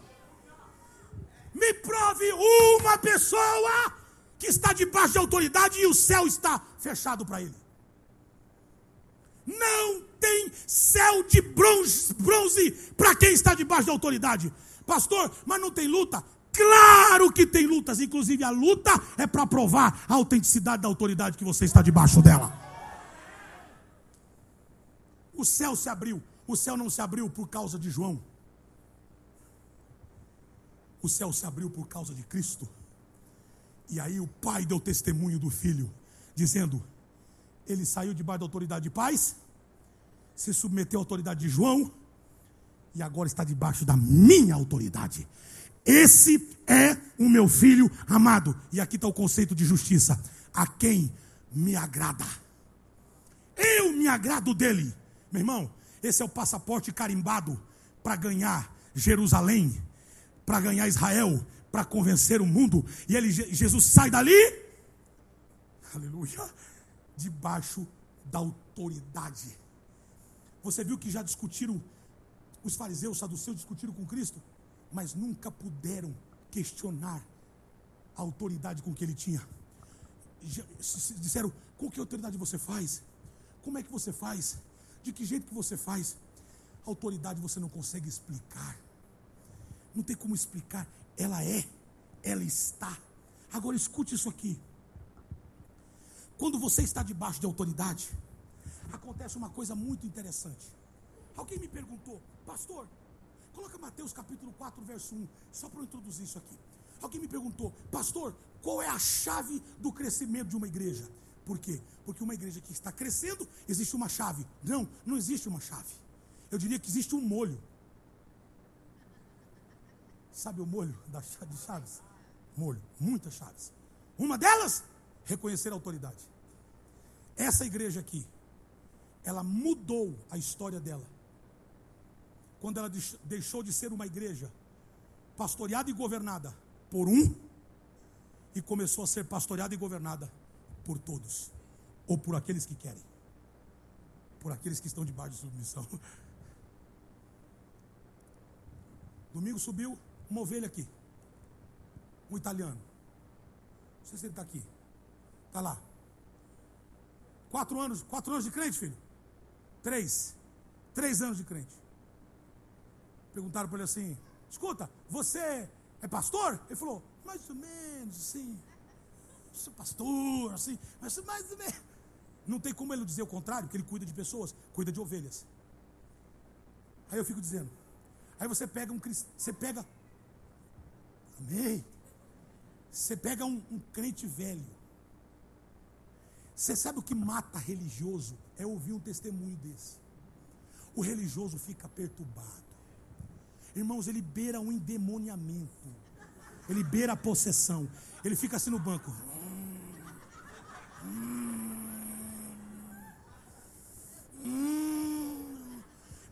Me prove uma pessoa que está debaixo de autoridade e o céu está fechado para ele. Não tem céu de bronze, bronze para quem está debaixo da autoridade. Pastor, mas não tem luta? Claro que tem lutas, inclusive a luta é para provar a autenticidade da autoridade que você está debaixo dela. O céu se abriu, o céu não se abriu por causa de João. O céu se abriu por causa de Cristo. E aí o pai deu testemunho do filho, dizendo: ele saiu debaixo da autoridade de pais, se submeteu à autoridade de João, e agora está debaixo da minha autoridade. Esse é o meu filho amado. E aqui está o conceito de justiça: a quem me agrada. Eu me agrado dele. Meu irmão, esse é o passaporte carimbado para ganhar Jerusalém, para ganhar Israel, para convencer o mundo. E ele, Jesus sai dali. Aleluia debaixo da autoridade. Você viu que já discutiram, os fariseus, os saduceus discutiram com Cristo, mas nunca puderam questionar a autoridade com que ele tinha. Disseram: com que autoridade você faz? como é que você faz? De que jeito que você faz? Autoridade você não consegue explicar. Não tem como explicar. Ela é, ela está. Agora escute isso aqui. Quando você está debaixo de autoridade, acontece uma coisa muito interessante. Alguém me perguntou, pastor, coloca Mateus capítulo 4, verso 1, só para eu introduzir isso aqui. Alguém me perguntou, pastor, qual é a chave do crescimento de uma igreja? Por quê? Porque uma igreja que está crescendo, existe uma chave. Não, não existe uma chave. Eu diria que existe um molho. Sabe o molho de chaves? Molho, muitas chaves. Uma delas, reconhecer a autoridade. Essa igreja aqui, ela mudou a história dela. Quando ela deixou de ser uma igreja pastoreada e governada por um e começou a ser pastoreada e governada por todos, ou por aqueles que querem, por aqueles que estão debaixo de submissão. Domingo subiu uma ovelha aqui, um italiano. Não sei se ele está aqui. Está lá. Quatro anos, quatro anos de crente, filho? Três. Três anos de crente. Perguntaram para ele assim: escuta, você é pastor? Ele falou, mais ou menos, assim. Sou pastor, assim, mas mais ou menos. Não tem como ele dizer o contrário, que ele cuida de pessoas, cuida de ovelhas. Aí eu fico dizendo. Aí você pega um você pega. Amém. Você pega um, um crente velho. Você sabe o que mata religioso? É ouvir um testemunho desse. O religioso fica perturbado. Irmãos, ele beira um endemoniamento. Ele beira a possessão. Ele fica assim no banco.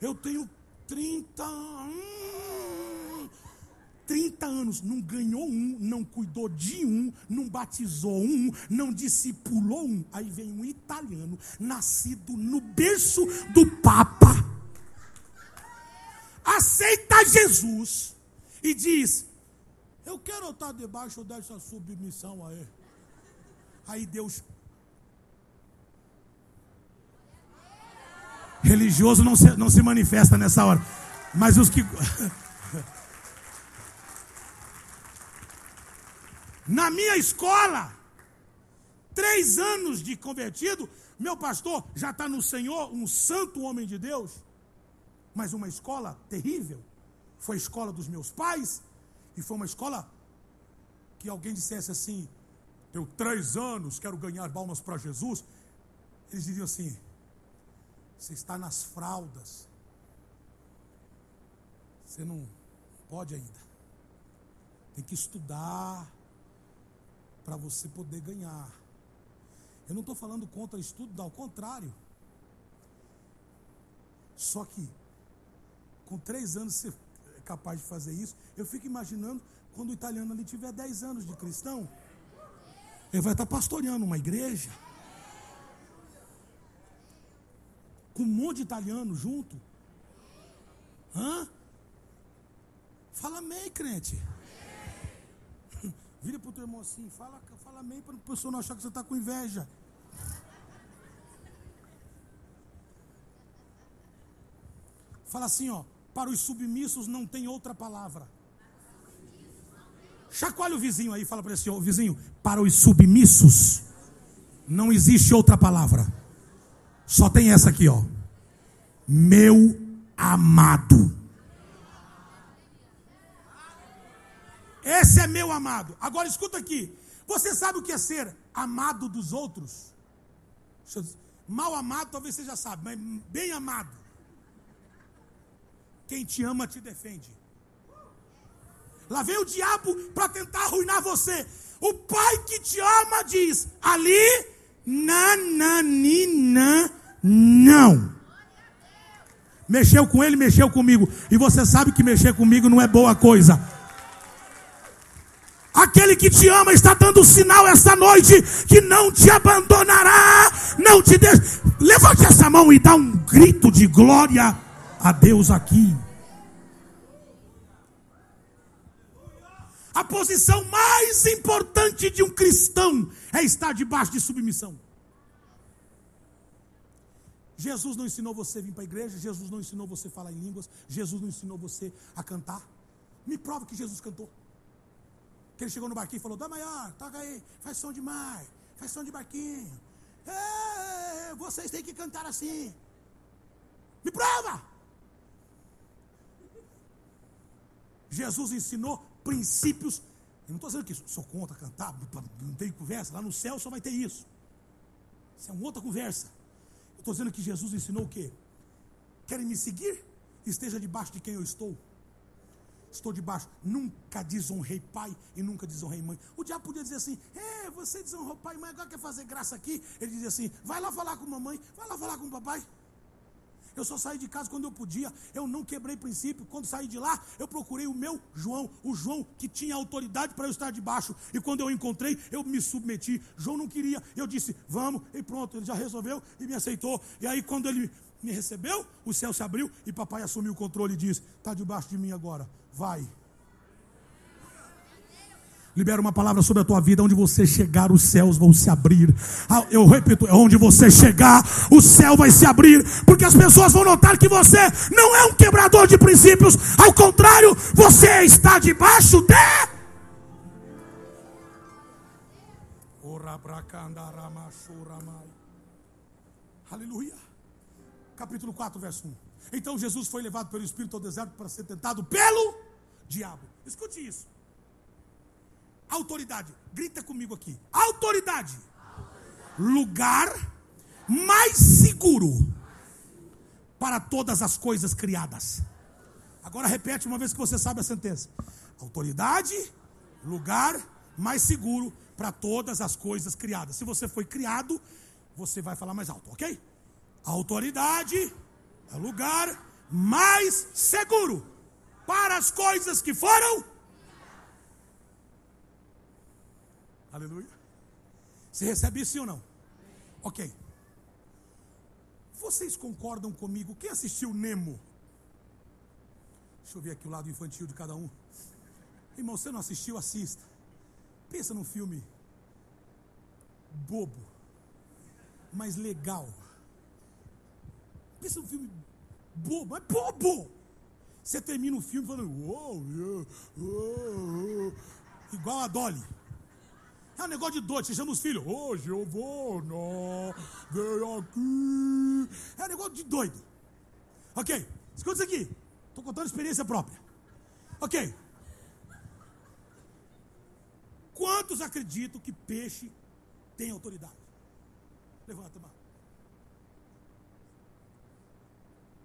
Eu tenho 30, 30 anos, não ganhou um, não cuidou de um, não batizou um, não discipulou um. Aí vem um italiano, nascido no berço do Papa aceita Jesus e diz: Eu quero estar debaixo dessa submissão aí. Aí Deus. Religioso não se, não se manifesta nessa hora. Mas os que. Na minha escola, três anos de convertido, meu pastor já está no Senhor, um santo homem de Deus mas uma escola terrível. Foi a escola dos meus pais, e foi uma escola que alguém dissesse assim: eu três anos, quero ganhar almas para Jesus. Eles diriam assim: você está nas fraldas, você não pode ainda. Tem que estudar para você poder ganhar. Eu não estou falando contra estudo, ao contrário. Só que com três anos ser capaz de fazer isso, eu fico imaginando quando o italiano ali tiver dez anos de cristão, ele vai estar pastoreando uma igreja com um monte de italiano junto. Hã? Fala amém, crente. Vira para o teu irmão assim, fala, fala amém para a pessoa não achar que você está com inveja. Fala assim, ó. Para os submissos não tem outra palavra. Chacoalha o vizinho aí, fala para esse ó, vizinho. Para os submissos não existe outra palavra. Só tem essa aqui, ó. Meu amado. Esse é meu amado. Agora escuta aqui. Você sabe o que é ser amado dos outros? Mal amado talvez você já sabe, mas bem amado. Quem te ama te defende. Lá vem o diabo para tentar arruinar você. O pai que te ama diz: ali, nananina, não. Mexeu com ele, mexeu comigo. E você sabe que mexer comigo não é boa coisa. Aquele que te ama está dando sinal esta noite que não te abandonará, não te deixa. Levante essa mão e dá um grito de glória a Deus aqui. A posição mais importante de um cristão é estar debaixo de submissão. Jesus não ensinou você a vir para a igreja, Jesus não ensinou você a falar em línguas, Jesus não ensinou você a cantar. Me prova que Jesus cantou. Que ele chegou no barquinho e falou: Dá maior, toca aí, faz som de mar, faz som de barquinho. É, vocês têm que cantar assim. Me prova! Jesus ensinou princípios. Eu não estou dizendo que sou contra cantar, não tem conversa. Lá no céu só vai ter isso. Isso é uma outra conversa. Eu estou dizendo que Jesus ensinou o quê? Querem me seguir? Esteja debaixo de quem eu estou estou debaixo. Nunca desonrei pai e nunca desonrei mãe. O diabo podia dizer assim: é, você desonrou pai e mãe, agora quer fazer graça aqui. Ele dizia assim: vai lá falar com mamãe, vai lá falar com papai. Eu só saí de casa quando eu podia, eu não quebrei princípio. Quando saí de lá, eu procurei o meu João, o João que tinha autoridade para eu estar debaixo. E quando eu encontrei, eu me submeti. João não queria, eu disse, vamos, e pronto, ele já resolveu e me aceitou. E aí, quando ele me recebeu, o céu se abriu e papai assumiu o controle e disse: está debaixo de mim agora vai. Libera uma palavra sobre a tua vida, onde você chegar, os céus vão se abrir. Ah, eu repito, onde você chegar, o céu vai se abrir, porque as pessoas vão notar que você não é um quebrador de princípios, ao contrário, você está debaixo de. Aleluia. Capítulo 4, verso 1. Então Jesus foi levado pelo Espírito ao deserto para ser tentado pelo diabo. Escute isso. Autoridade. Grita comigo aqui. Autoridade. Lugar mais seguro para todas as coisas criadas. Agora repete uma vez que você sabe a sentença. Autoridade, lugar mais seguro para todas as coisas criadas. Se você foi criado, você vai falar mais alto, ok? Autoridade é o lugar mais seguro para as coisas que foram. Aleluia. Você recebe isso ou não? Ok. Vocês concordam comigo? Quem assistiu Nemo? Deixa eu ver aqui o lado infantil de cada um. Irmão, você não assistiu? Assista. Pensa num filme bobo, mas legal. Pensa num filme bobo, mas bobo. Você termina o filme falando, uou, uou, uou, igual a Dolly. É um negócio de doido, você chama os filhos, hoje eu vou, não, vem aqui. É um negócio de doido. Ok, escuta isso aqui. Estou contando experiência própria. Ok. Quantos acreditam que peixe tem autoridade? Levanta, mano.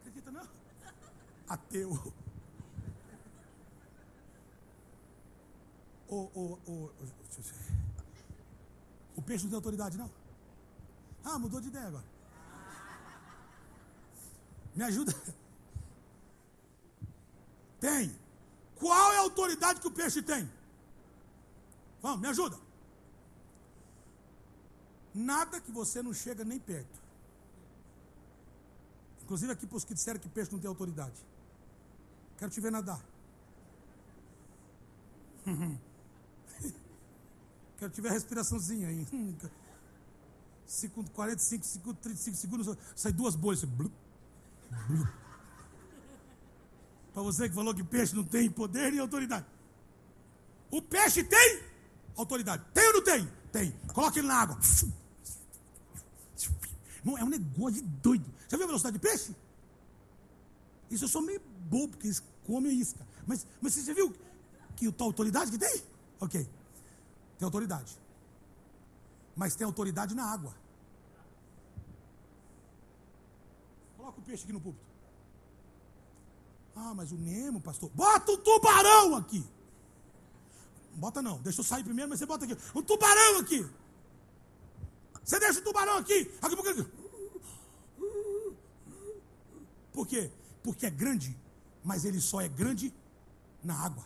Acredita não? Ateu. O, o, o, o peixe não tem autoridade, não? Ah, mudou de ideia agora. Me ajuda. Tem. Qual é a autoridade que o peixe tem? Vamos, me ajuda. Nada que você não chega nem perto. Inclusive aqui para os que disseram que peixe não tem autoridade. Quero te ver nadar. Quero te ver a respiraçãozinha aí. 45, 35 segundos, sai duas bolhas. Para você que falou que peixe não tem poder e autoridade. O peixe tem autoridade. Tem ou não tem? Tem. Coloque ele na água. Não, é um negócio de doido. Já viu a velocidade de peixe? Isso eu sou meio bobo, porque eles comem isca. Mas, mas você já viu que tal autoridade que tem? Ok. Tem autoridade. Mas tem autoridade na água. Coloca o peixe aqui no púlpito. Ah, mas o Nemo, pastor. Bota um tubarão aqui. Bota não, deixa eu sair primeiro, mas você bota aqui. Um tubarão aqui. Você deixa o tubarão aqui. Aqui, aqui. Por quê? Porque é grande mas ele só é grande na água.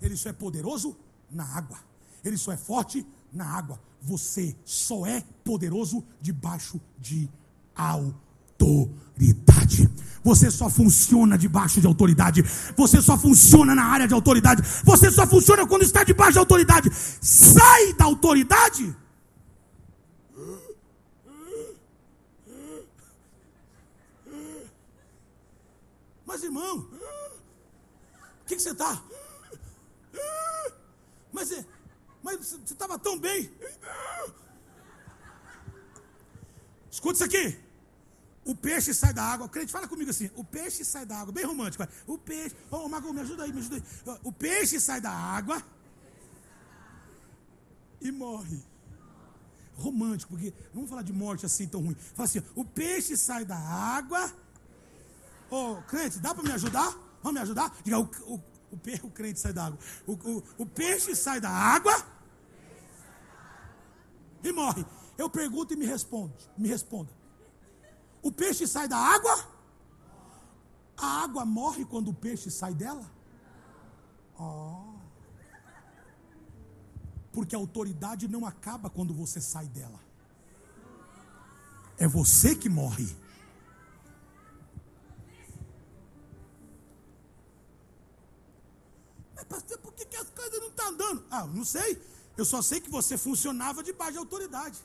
Ele só é poderoso na água. Ele só é forte na água. Você só é poderoso debaixo de autoridade. Você só funciona debaixo de autoridade. Você só funciona na área de autoridade. Você só funciona quando está debaixo de autoridade. Sai da autoridade. Mas irmão, o que, que você está? Mas, é, mas você estava tão bem. Escuta isso aqui. O peixe sai da água. O crente fala comigo assim: o peixe sai da água. Bem romântico. O peixe. Ô, oh, Mago, me ajuda aí, me ajuda aí. O peixe sai da água e morre. Romântico, porque vamos falar de morte assim tão ruim. Fala assim: o peixe sai da água. Ô, crente, dá para me ajudar? Vamos me ajudar? Diga: o, o, o, o crente sai da água. O, o, o peixe sai da água e morre. Eu pergunto e me responde. Me responda. O peixe sai da água? A água morre quando o peixe sai dela? Oh. Porque a autoridade não acaba quando você sai dela. É você que morre. Pastor, por que, que as coisas não estão tá andando? Ah, não sei. Eu só sei que você funcionava debaixo de autoridade.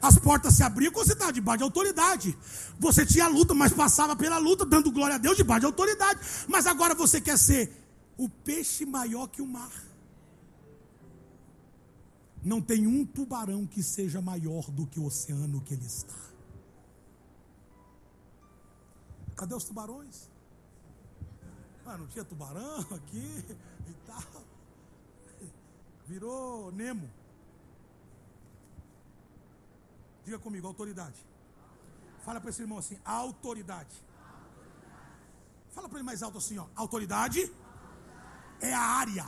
As portas se abriam quando você estava debaixo de autoridade. Você tinha luta, mas passava pela luta, dando glória a Deus debaixo de autoridade. Mas agora você quer ser o peixe maior que o mar. Não tem um tubarão que seja maior do que o oceano que ele está. Cadê os tubarões? Ah, não tinha tubarão aqui e tal. Virou Nemo. Diga comigo, autoridade. Fala para esse irmão assim, autoridade. Fala para ele mais alto assim, ó. Autoridade é a área.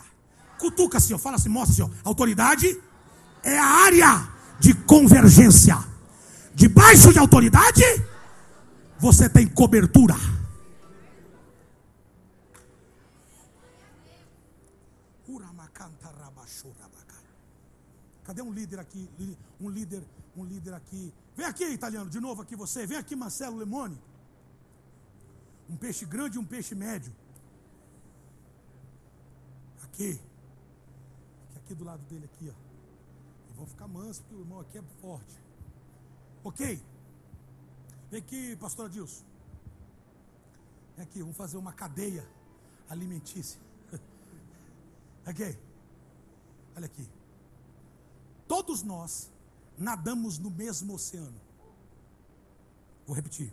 Cutuca assim, ó. Fala assim, mostra assim, ó. Autoridade é a área de convergência. Debaixo de autoridade, você tem cobertura. Cadê um líder aqui? Um líder um líder aqui. Vem aqui, italiano, de novo aqui você. Vem aqui, Marcelo Lemone. Um peixe grande e um peixe médio. Aqui. Aqui do lado dele, aqui, ó. E vão ficar mansos, porque o irmão aqui é forte. Ok? Vem aqui, pastor Adilson. Vem aqui, vamos fazer uma cadeia alimentícia. ok? Olha aqui. Todos nós nadamos no mesmo oceano. Vou repetir.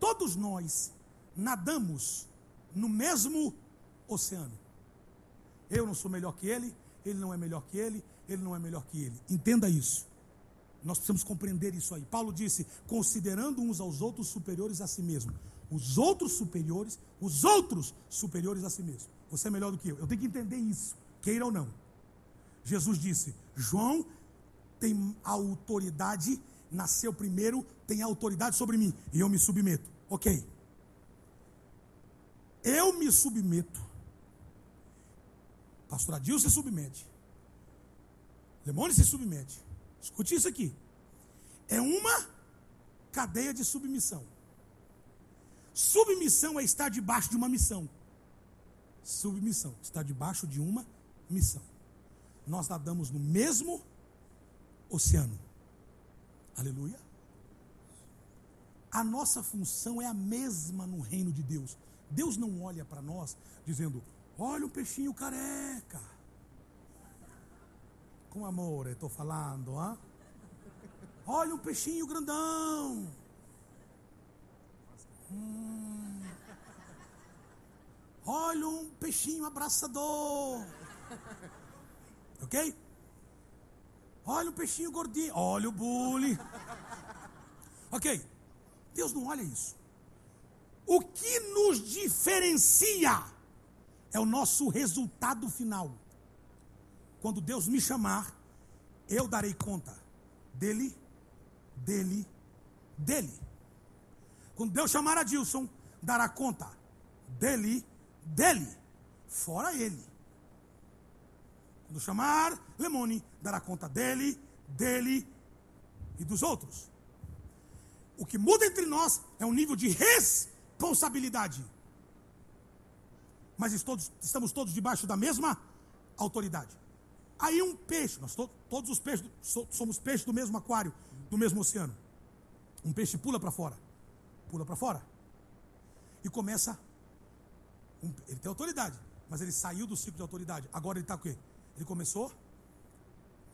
Todos nós nadamos no mesmo oceano. Eu não sou melhor que ele, ele não é melhor que ele, ele não é melhor que ele. Entenda isso. Nós precisamos compreender isso aí. Paulo disse: considerando uns aos outros superiores a si mesmo. Os outros superiores, os outros superiores a si mesmo. Você é melhor do que eu. Eu tenho que entender isso, queira ou não. Jesus disse: João tem autoridade, nasceu primeiro, tem autoridade sobre mim e eu me submeto. Ok. Eu me submeto. Pastor Adil se submete. Lemone se submete. Escute isso aqui. É uma cadeia de submissão. Submissão é estar debaixo de uma missão. Submissão, estar debaixo de uma missão. Nós nadamos no mesmo oceano. Aleluia. A nossa função é a mesma no reino de Deus. Deus não olha para nós dizendo: Olha um peixinho careca. Com amor, estou falando, ah? Olha um peixinho grandão. Hum. Olha um peixinho abraçador. Ok? Olha o peixinho gordinho. Olha o bullying. ok. Deus não olha isso. O que nos diferencia é o nosso resultado final. Quando Deus me chamar, eu darei conta dele, dele, dele. Quando Deus chamar a Dilson, dará conta dele, dele, fora ele. Quando chamar Lemone, dará conta dele, dele e dos outros. O que muda entre nós é um nível de responsabilidade. Mas estamos todos debaixo da mesma autoridade. Aí um peixe, nós to, todos os peixes, somos peixes do mesmo aquário, do mesmo oceano. Um peixe pula para fora. Pula para fora. e começa. Um, ele tem autoridade, mas ele saiu do ciclo de autoridade. Agora ele está o quê? Ele começou.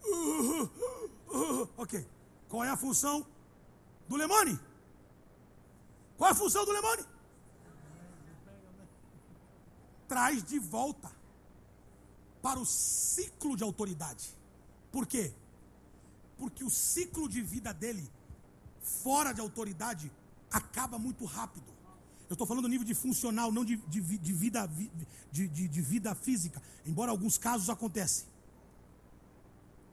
Ok. Qual é a função do Lemone? Qual é a função do Lemone? Traz de volta para o ciclo de autoridade. Por quê? Porque o ciclo de vida dele, fora de autoridade, acaba muito rápido. Eu estou falando do nível de funcional, não de, de, de vida, de, de, vida física, embora alguns casos aconteça.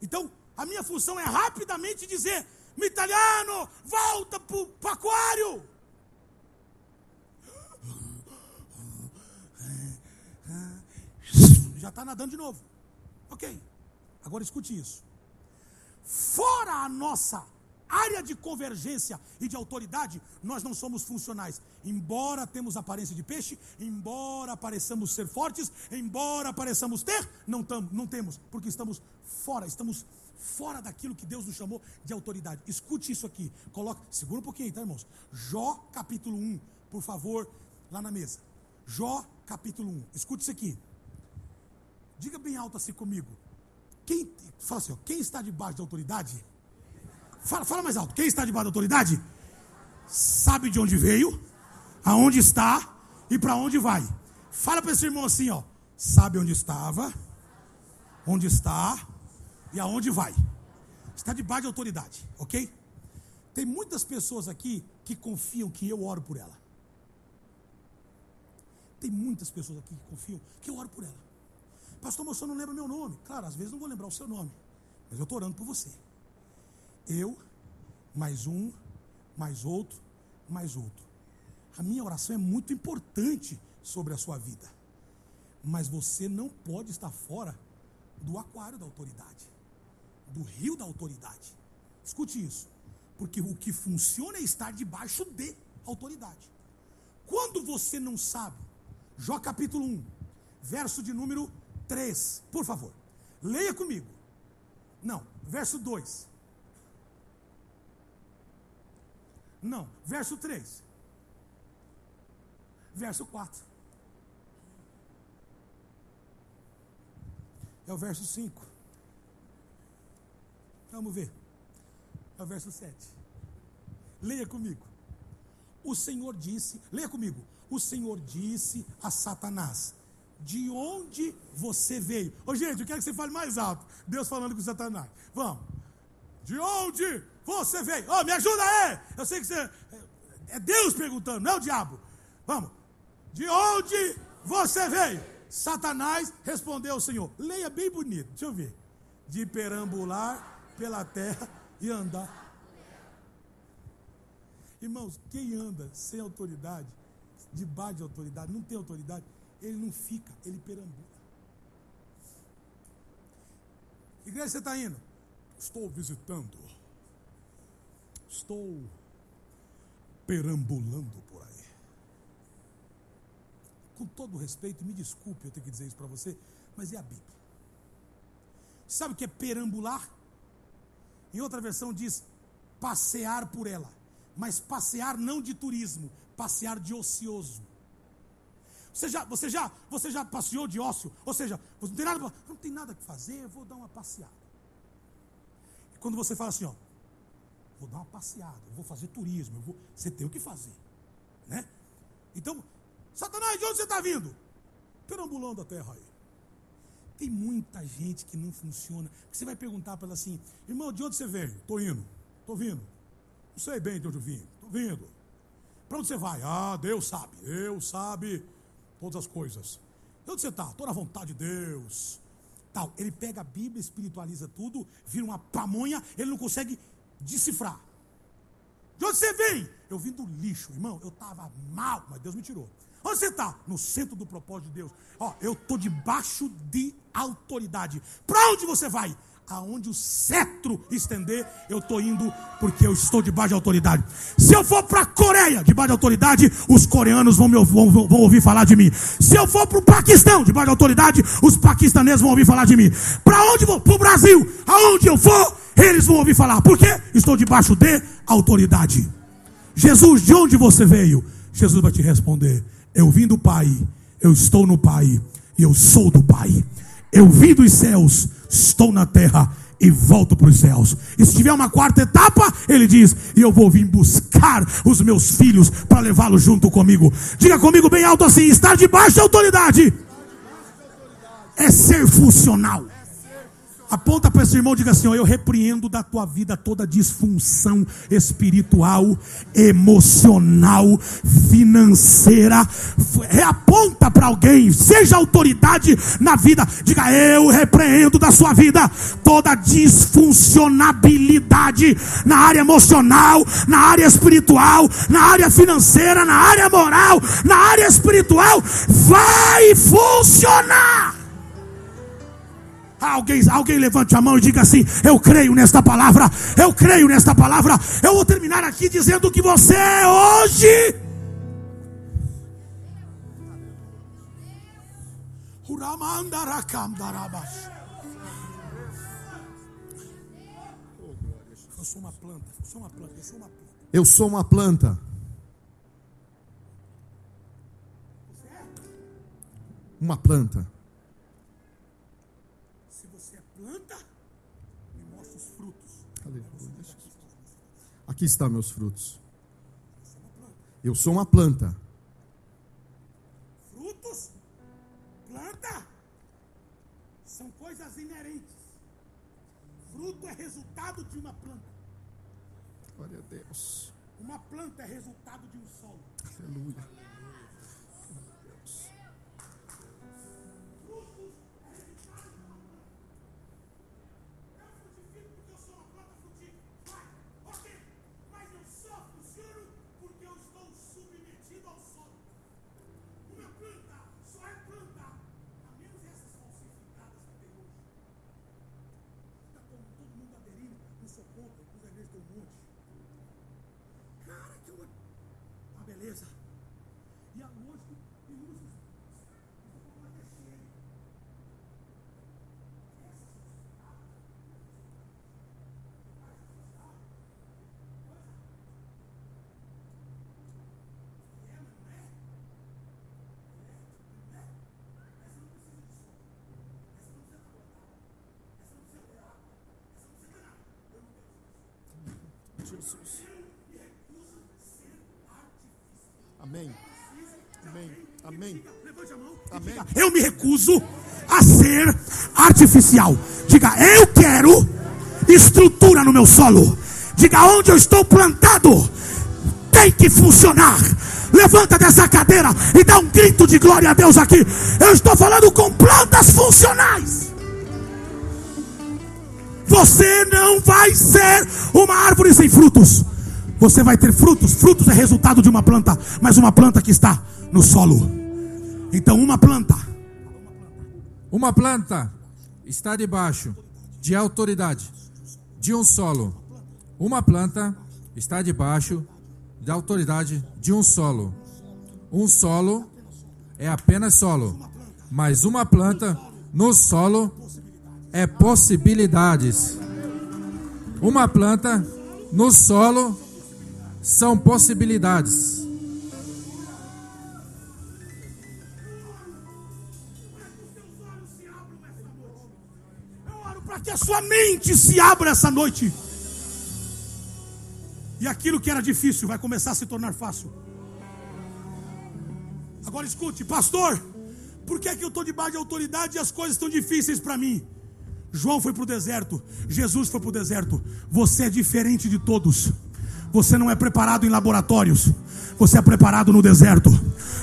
Então, a minha função é rapidamente dizer: italiano, volta para o aquário. Já está nadando de novo. Ok. Agora escute isso. Fora a nossa área de convergência e de autoridade, nós não somos funcionais. Embora temos aparência de peixe, embora pareçamos ser fortes, embora pareçamos ter, não, tam, não temos, porque estamos fora, estamos fora daquilo que Deus nos chamou de autoridade. Escute isso aqui. Coloca, segura um pouquinho, tá, irmãos? Jó capítulo 1, por favor, lá na mesa. Jó capítulo 1. Escute isso aqui. Diga bem alto assim comigo. Quem, fala assim, ó, quem está debaixo da autoridade? Fala, fala mais alto. Quem está debaixo da autoridade? Sabe de onde veio, aonde está e para onde vai. Fala para esse irmão assim, ó. Sabe onde estava, onde está e aonde vai. Está debaixo de autoridade, ok? Tem muitas pessoas aqui que confiam que eu oro por ela. Tem muitas pessoas aqui que confiam que eu oro por ela. Pastor, mas o senhor não lembra meu nome. Claro, às vezes não vou lembrar o seu nome, mas eu estou orando por você. Eu, mais um, mais outro, mais outro. A minha oração é muito importante sobre a sua vida. Mas você não pode estar fora do aquário da autoridade, do rio da autoridade. Escute isso. Porque o que funciona é estar debaixo de autoridade. Quando você não sabe, Jó capítulo 1, verso de número 3, por favor. Leia comigo. Não, verso 2. Não, verso 3. Verso 4. É o verso 5. Vamos ver. É o verso 7. Leia comigo. O Senhor disse, leia comigo. O Senhor disse a Satanás: De onde você veio? Ô gente, eu quero que você fale mais alto. Deus falando com Satanás. Vamos. De onde você veio? Oh, me ajuda aí! Eu sei que você. É Deus perguntando, não é o diabo. Vamos. De onde você veio? Satanás respondeu ao Senhor. Leia bem bonito, deixa eu ver. De perambular pela terra e andar. Irmãos, quem anda sem autoridade, debaixo de autoridade, não tem autoridade, ele não fica, ele perambula. Igreja você está indo? Estou visitando. Estou perambulando por aí. Com todo respeito, me desculpe eu ter que dizer isso para você, mas é a Bíblia. Sabe o que é perambular? Em outra versão diz passear por ela, mas passear não de turismo, passear de ocioso. Você já, você já, você já passeou de ócio? Ou seja, não tem nada, não tem nada que fazer, eu vou dar uma passeada. E quando você fala assim, ó, vou dar uma passeada, eu vou fazer turismo, eu vou, você tem o que fazer, né? Então, Satanás, de onde você está vindo? Perambulando a terra aí. Tem muita gente que não funciona. Você vai perguntar para ela assim, irmão, de onde você veio? Estou indo, estou vindo. Não sei bem de onde eu vim, estou vindo. Para onde você vai? Ah, Deus sabe, Deus sabe todas as coisas. De onde você está? Estou na vontade de Deus. Tal. Ele pega a Bíblia, espiritualiza tudo, vira uma pamonha, ele não consegue decifrar. De onde você vem? Eu vim do lixo, irmão. Eu estava mal, mas Deus me tirou. Onde você está? No centro do propósito de Deus. Ó, eu estou debaixo de autoridade. Para onde você vai? aonde o cetro estender, eu estou indo porque eu estou debaixo de autoridade. Se eu for para a Coreia, debaixo de autoridade, os coreanos vão, me, vão, vão ouvir falar de mim. Se eu for para o Paquistão, debaixo de autoridade, os paquistaneses vão ouvir falar de mim. Para onde vou? Para o Brasil. Aonde eu for, eles vão ouvir falar. Por quê? Estou debaixo de autoridade. Jesus, de onde você veio? Jesus vai te responder: Eu vim do Pai, eu estou no Pai e eu sou do Pai. Eu vim dos céus, estou na terra e volto para os céus. E se tiver uma quarta etapa, ele diz: E eu vou vir buscar os meus filhos para levá-los junto comigo. Diga comigo bem alto assim: estar debaixo da autoridade é ser funcional. Aponta para esse irmão e diga assim: ó, Eu repreendo da tua vida toda disfunção espiritual, emocional, financeira. Reaponta para alguém, seja autoridade na vida. Diga: Eu repreendo da sua vida toda disfuncionabilidade na área emocional, na área espiritual, na área financeira, na área moral, na área espiritual. Vai funcionar. Alguém, alguém levante a mão e diga assim: Eu creio nesta palavra, eu creio nesta palavra. Eu vou terminar aqui dizendo que você hoje. Eu sou uma planta, eu sou uma planta, eu sou uma planta. Eu sou uma planta. Uma planta. Aqui estão meus frutos. Eu sou uma planta. Frutos, planta, são coisas inerentes. Fruto é resultado de uma planta. Glória a Deus. Uma planta é resultado de um solo. Aleluia. Jesus. Amém. Amém. Amém. Amém. Eu me recuso a ser artificial. Diga, eu quero estrutura no meu solo. Diga, onde eu estou plantado, tem que funcionar. Levanta dessa cadeira e dá um grito de glória a Deus aqui. Eu estou falando com plantas funcionais. Você não vai ser uma árvore sem frutos. Você vai ter frutos. Frutos é resultado de uma planta, mas uma planta que está no solo. Então, uma planta. Uma planta está debaixo de autoridade de um solo. Uma planta está debaixo da autoridade de um solo. Um solo é apenas solo, mas uma planta no solo é possibilidades. Uma planta no solo são possibilidades. Para que a sua mente se abra essa noite. E aquilo que era difícil vai começar a se tornar fácil. Agora escute, pastor, por que, é que eu estou debaixo de autoridade e as coisas estão difíceis para mim? João foi para o deserto, Jesus foi para o deserto. Você é diferente de todos. Você não é preparado em laboratórios, você é preparado no deserto.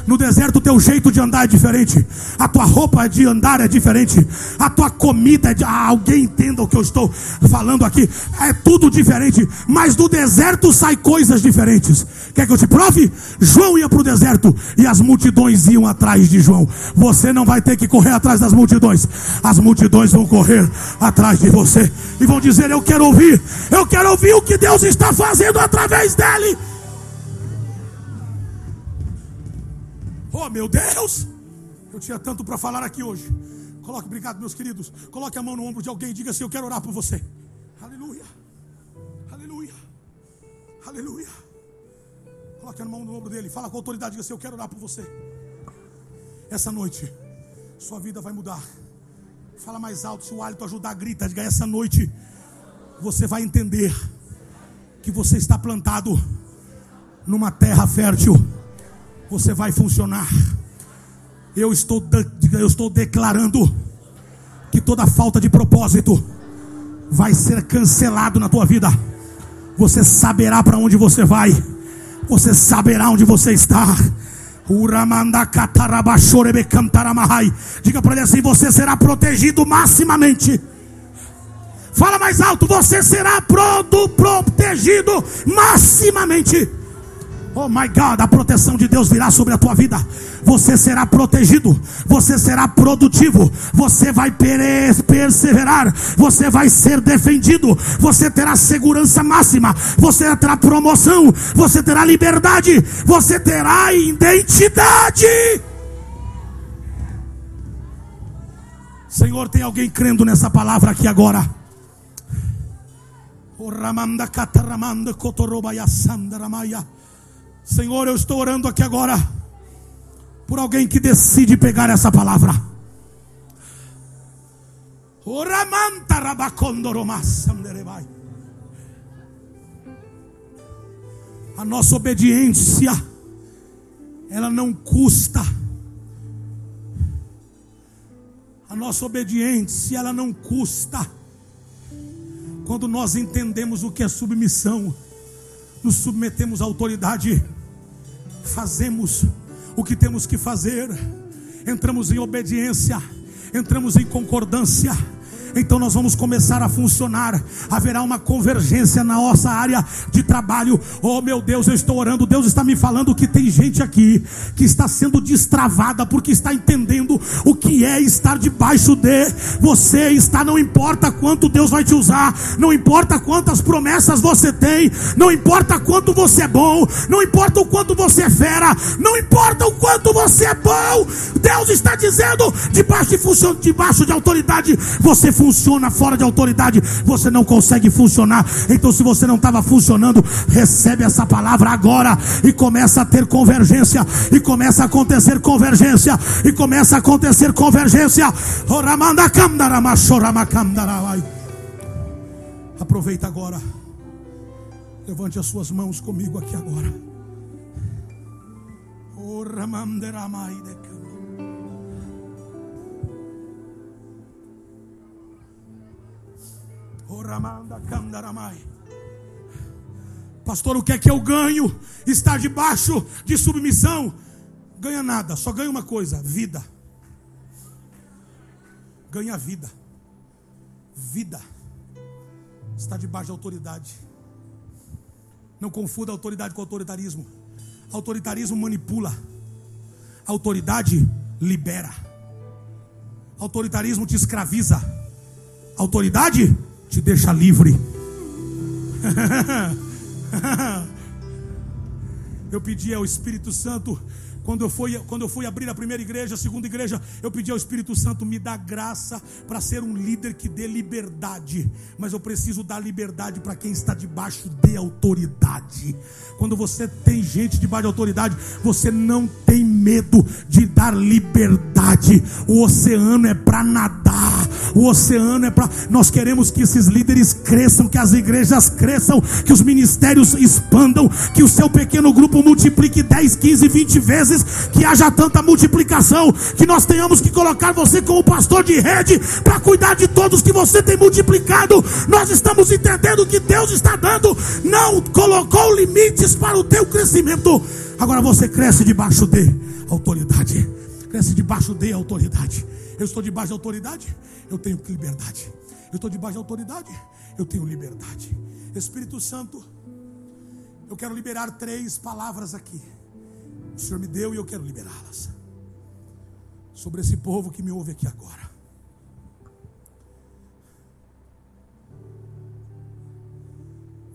No deserto, teu jeito de andar é diferente. A tua roupa de andar é diferente. A tua comida é de. Ah, alguém entenda o que eu estou falando aqui. É tudo diferente. Mas do deserto sai coisas diferentes. Quer que eu te prove? João ia para o deserto e as multidões iam atrás de João. Você não vai ter que correr atrás das multidões. As multidões vão correr atrás de você e vão dizer: Eu quero ouvir. Eu quero ouvir o que Deus está fazendo através dele. Oh, meu Deus! Eu tinha tanto para falar aqui hoje. Coloque, obrigado, meus queridos. Coloque a mão no ombro de alguém e diga assim: Eu quero orar por você. Aleluia. Aleluia. Aleluia. Coloque a mão no ombro dele. Fala com autoridade. Diga assim: Eu quero orar por você. Essa noite, sua vida vai mudar. Fala mais alto. Se o hálito ajudar, grita. Diga: Essa noite, você vai entender que você está plantado numa terra fértil. Você vai funcionar. Eu estou, eu estou declarando que toda falta de propósito vai ser cancelado na tua vida. Você saberá para onde você vai. Você saberá onde você está. Diga para ele assim: você será protegido maximamente. Fala mais alto: você será protegido maximamente. Oh my God, a proteção de Deus virá sobre a tua vida. Você será protegido, você será produtivo, você vai perseverar, você vai ser defendido, você terá segurança máxima, você terá promoção, você terá liberdade, você terá identidade. Senhor, tem alguém crendo nessa palavra aqui agora? Senhor, eu estou orando aqui agora por alguém que decide pegar essa palavra. A nossa obediência, ela não custa. A nossa obediência, ela não custa. Quando nós entendemos o que é submissão, nos submetemos à autoridade fazemos o que temos que fazer, entramos em obediência, entramos em concordância então nós vamos começar a funcionar. Haverá uma convergência na nossa área de trabalho. Oh meu Deus, eu estou orando. Deus está me falando que tem gente aqui que está sendo destravada porque está entendendo o que é estar debaixo de você. Está, não importa quanto Deus vai te usar, não importa quantas promessas você tem, não importa quanto você é bom, não importa o quanto você é fera, não importa o quanto você é bom. Deus está dizendo: debaixo de, função, debaixo de autoridade, você funciona fora de autoridade, você não consegue funcionar. Então, se você não estava funcionando, recebe essa palavra agora e começa a ter convergência, e começa a acontecer convergência, e começa a acontecer convergência. Aproveita agora. Levante as suas mãos comigo aqui agora. Oh, Pastor, o que é que eu ganho? Estar debaixo de submissão? Ganha nada, só ganha uma coisa: vida. Ganha vida. Vida. Está debaixo de autoridade. Não confunda autoridade com autoritarismo. Autoritarismo manipula. Autoridade libera. Autoritarismo te escraviza. Autoridade te deixa livre. Eu pedi ao Espírito Santo quando eu, fui, quando eu fui abrir a primeira igreja, a segunda igreja, eu pedi ao Espírito Santo me dar graça para ser um líder que dê liberdade. Mas eu preciso dar liberdade para quem está debaixo de autoridade. Quando você tem gente debaixo de autoridade, você não tem medo de dar liberdade. O oceano é para nadar. O oceano é para. Nós queremos que esses líderes cresçam, que as igrejas cresçam, que os ministérios expandam, que o seu pequeno grupo multiplique 10, 15, 20 vezes que haja tanta multiplicação, que nós tenhamos que colocar você como pastor de rede para cuidar de todos que você tem multiplicado. Nós estamos entendendo que Deus está dando, não colocou limites para o teu crescimento. Agora você cresce debaixo de autoridade. Cresce debaixo de autoridade. Eu estou debaixo de autoridade, eu tenho liberdade. Eu estou debaixo de autoridade, eu tenho liberdade. Espírito Santo, eu quero liberar três palavras aqui. O Senhor me deu e eu quero liberá-las. Sobre esse povo que me ouve aqui agora.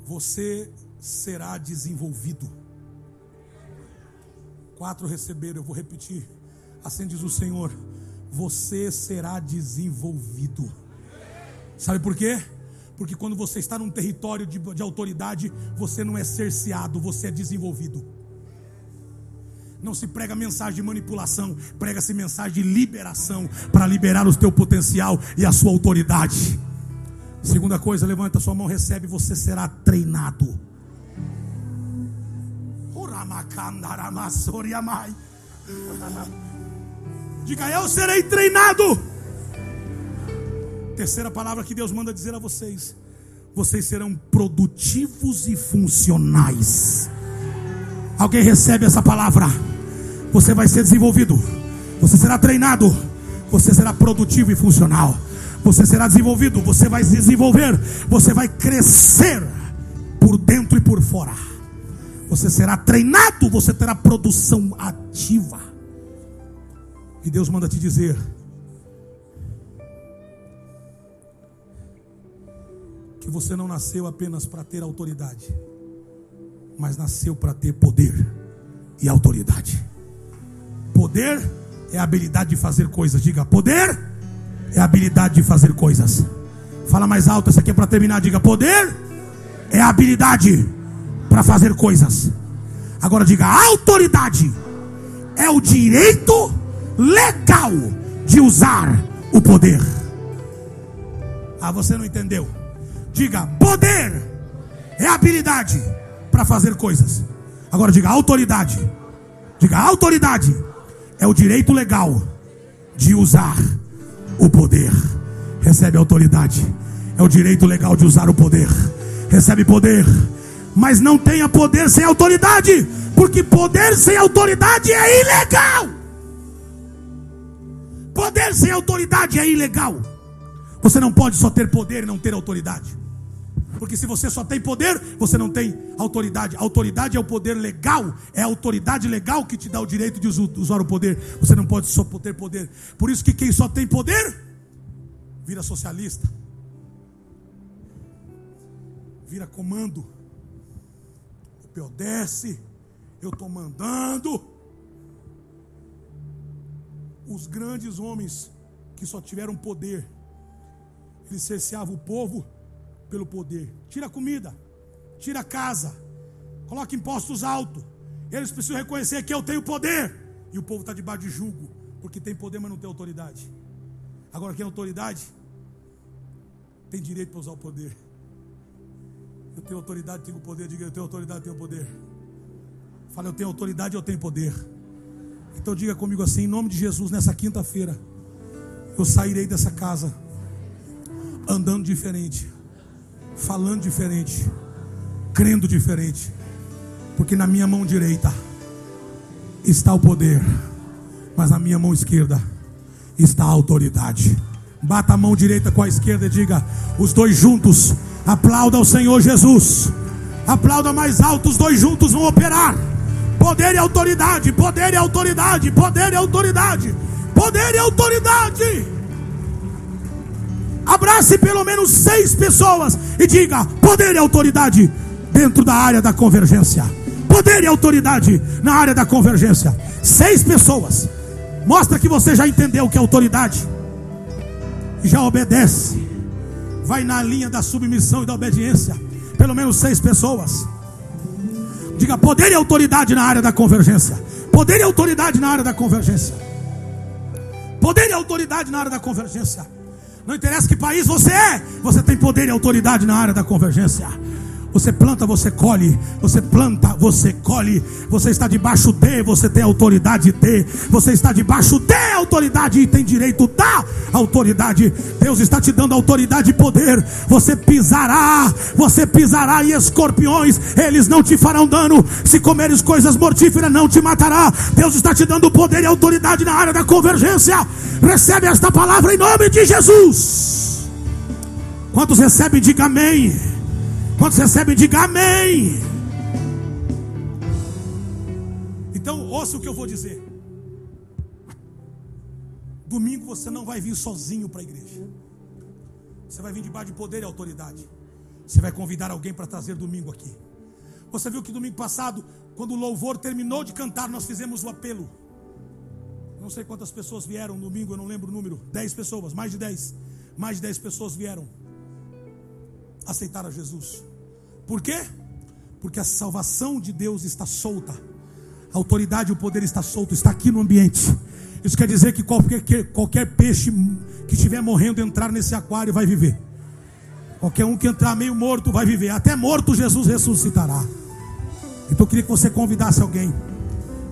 Você será desenvolvido. Quatro receberam, eu vou repetir. Assim diz o Senhor: Você será desenvolvido. Sabe por quê? Porque quando você está num território de, de autoridade, você não é cerceado, você é desenvolvido. Não se prega mensagem de manipulação, prega-se mensagem de liberação para liberar o teu potencial e a sua autoridade. Segunda coisa, levanta sua mão, recebe, você será treinado. Diga, eu serei treinado. Terceira palavra que Deus manda dizer a vocês: vocês serão produtivos e funcionais. Alguém recebe essa palavra? Você vai ser desenvolvido, você será treinado, você será produtivo e funcional. Você será desenvolvido, você vai se desenvolver, você vai crescer por dentro e por fora. Você será treinado, você terá produção ativa. E Deus manda te dizer: que você não nasceu apenas para ter autoridade, mas nasceu para ter poder e autoridade. Poder é a habilidade de fazer coisas. Diga, poder é a habilidade de fazer coisas. Fala mais alto, isso aqui é para terminar. Diga, poder é a habilidade para fazer coisas. Agora diga, autoridade é o direito legal de usar o poder. Ah, você não entendeu? Diga, poder é habilidade para fazer coisas. Agora diga, autoridade. Diga, autoridade é o direito legal de usar o poder. Recebe autoridade. É o direito legal de usar o poder. Recebe poder. Mas não tenha poder sem autoridade. Porque poder sem autoridade é ilegal. Poder sem autoridade é ilegal. Você não pode só ter poder e não ter autoridade. Porque se você só tem poder, você não tem autoridade. autoridade é o poder legal, é a autoridade legal que te dá o direito de usar o poder. Você não pode só ter poder. Por isso que quem só tem poder vira socialista. Vira comando. O desce, eu estou mandando. Os grandes homens que só tiveram poder, eles cerceavam o povo pelo poder. Tira comida, tira casa, coloca impostos altos. Eles precisam reconhecer que eu tenho poder. E o povo está debaixo de julgo, porque tem poder, mas não tem autoridade. Agora, quem tem autoridade tem direito para usar o poder. Eu tenho autoridade, tenho poder. Diga, eu tenho autoridade, tenho poder. Fala, eu tenho autoridade, eu tenho poder. Então diga comigo assim, em nome de Jesus, nessa quinta-feira, eu sairei dessa casa andando diferente falando diferente, crendo diferente, porque na minha mão direita está o poder, mas na minha mão esquerda está a autoridade. Bata a mão direita com a esquerda e diga: os dois juntos, aplauda o Senhor Jesus, aplauda mais alto, os dois juntos vão operar. Poder e autoridade, poder e autoridade, poder e autoridade, poder e autoridade. Abrace pelo menos seis pessoas e diga: poder e autoridade dentro da área da convergência. Poder e autoridade na área da convergência. Seis pessoas. Mostra que você já entendeu o que é autoridade. Já obedece. Vai na linha da submissão e da obediência. Pelo menos seis pessoas. Diga poder e autoridade na área da convergência. Poder e autoridade na área da convergência. Poder e autoridade na área da convergência. Não interessa que país você é, você tem poder e autoridade na área da convergência. Você planta, você colhe. Você planta, você colhe. Você está debaixo de, você tem autoridade de. Você está debaixo de autoridade e tem direito da autoridade. Deus está te dando autoridade e poder. Você pisará, você pisará em escorpiões, eles não te farão dano. Se comeres coisas mortíferas, não te matará. Deus está te dando poder e autoridade na área da convergência. Recebe esta palavra em nome de Jesus. Quantos recebem, diga amém. Quando você recebe, diga amém. Então, ouça o que eu vou dizer. Domingo você não vai vir sozinho para a igreja. Você vai vir debaixo de poder e autoridade. Você vai convidar alguém para trazer domingo aqui. Você viu que domingo passado, quando o louvor terminou de cantar, nós fizemos o apelo. Não sei quantas pessoas vieram domingo, eu não lembro o número. Dez pessoas, mais de dez. Mais de dez pessoas vieram aceitar a Jesus. Por quê? Porque a salvação de Deus está solta. A autoridade e o poder está solto, está aqui no ambiente. Isso quer dizer que qualquer, qualquer peixe que estiver morrendo entrar nesse aquário vai viver. Qualquer um que entrar meio morto vai viver. Até morto Jesus ressuscitará. Então eu queria que você convidasse alguém.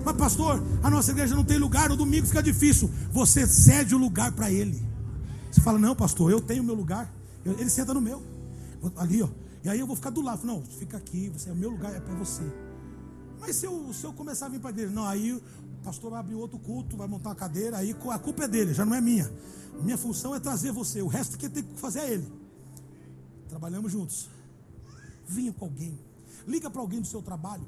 Mas pastor, a nossa igreja não tem lugar, no domingo fica difícil. Você cede o lugar para ele. Você fala, não, pastor, eu tenho meu lugar. Ele senta no meu. Ali, ó. E aí eu vou ficar do lado. Não, fica aqui, você, o meu lugar é para você. Mas se eu, se eu começar a vir para dele, não, aí o pastor vai abrir outro culto, vai montar uma cadeira, aí a culpa é dele, já não é minha. Minha função é trazer você, o resto que tem que fazer é ele. Trabalhamos juntos. Vinha com alguém. Liga para alguém do seu trabalho.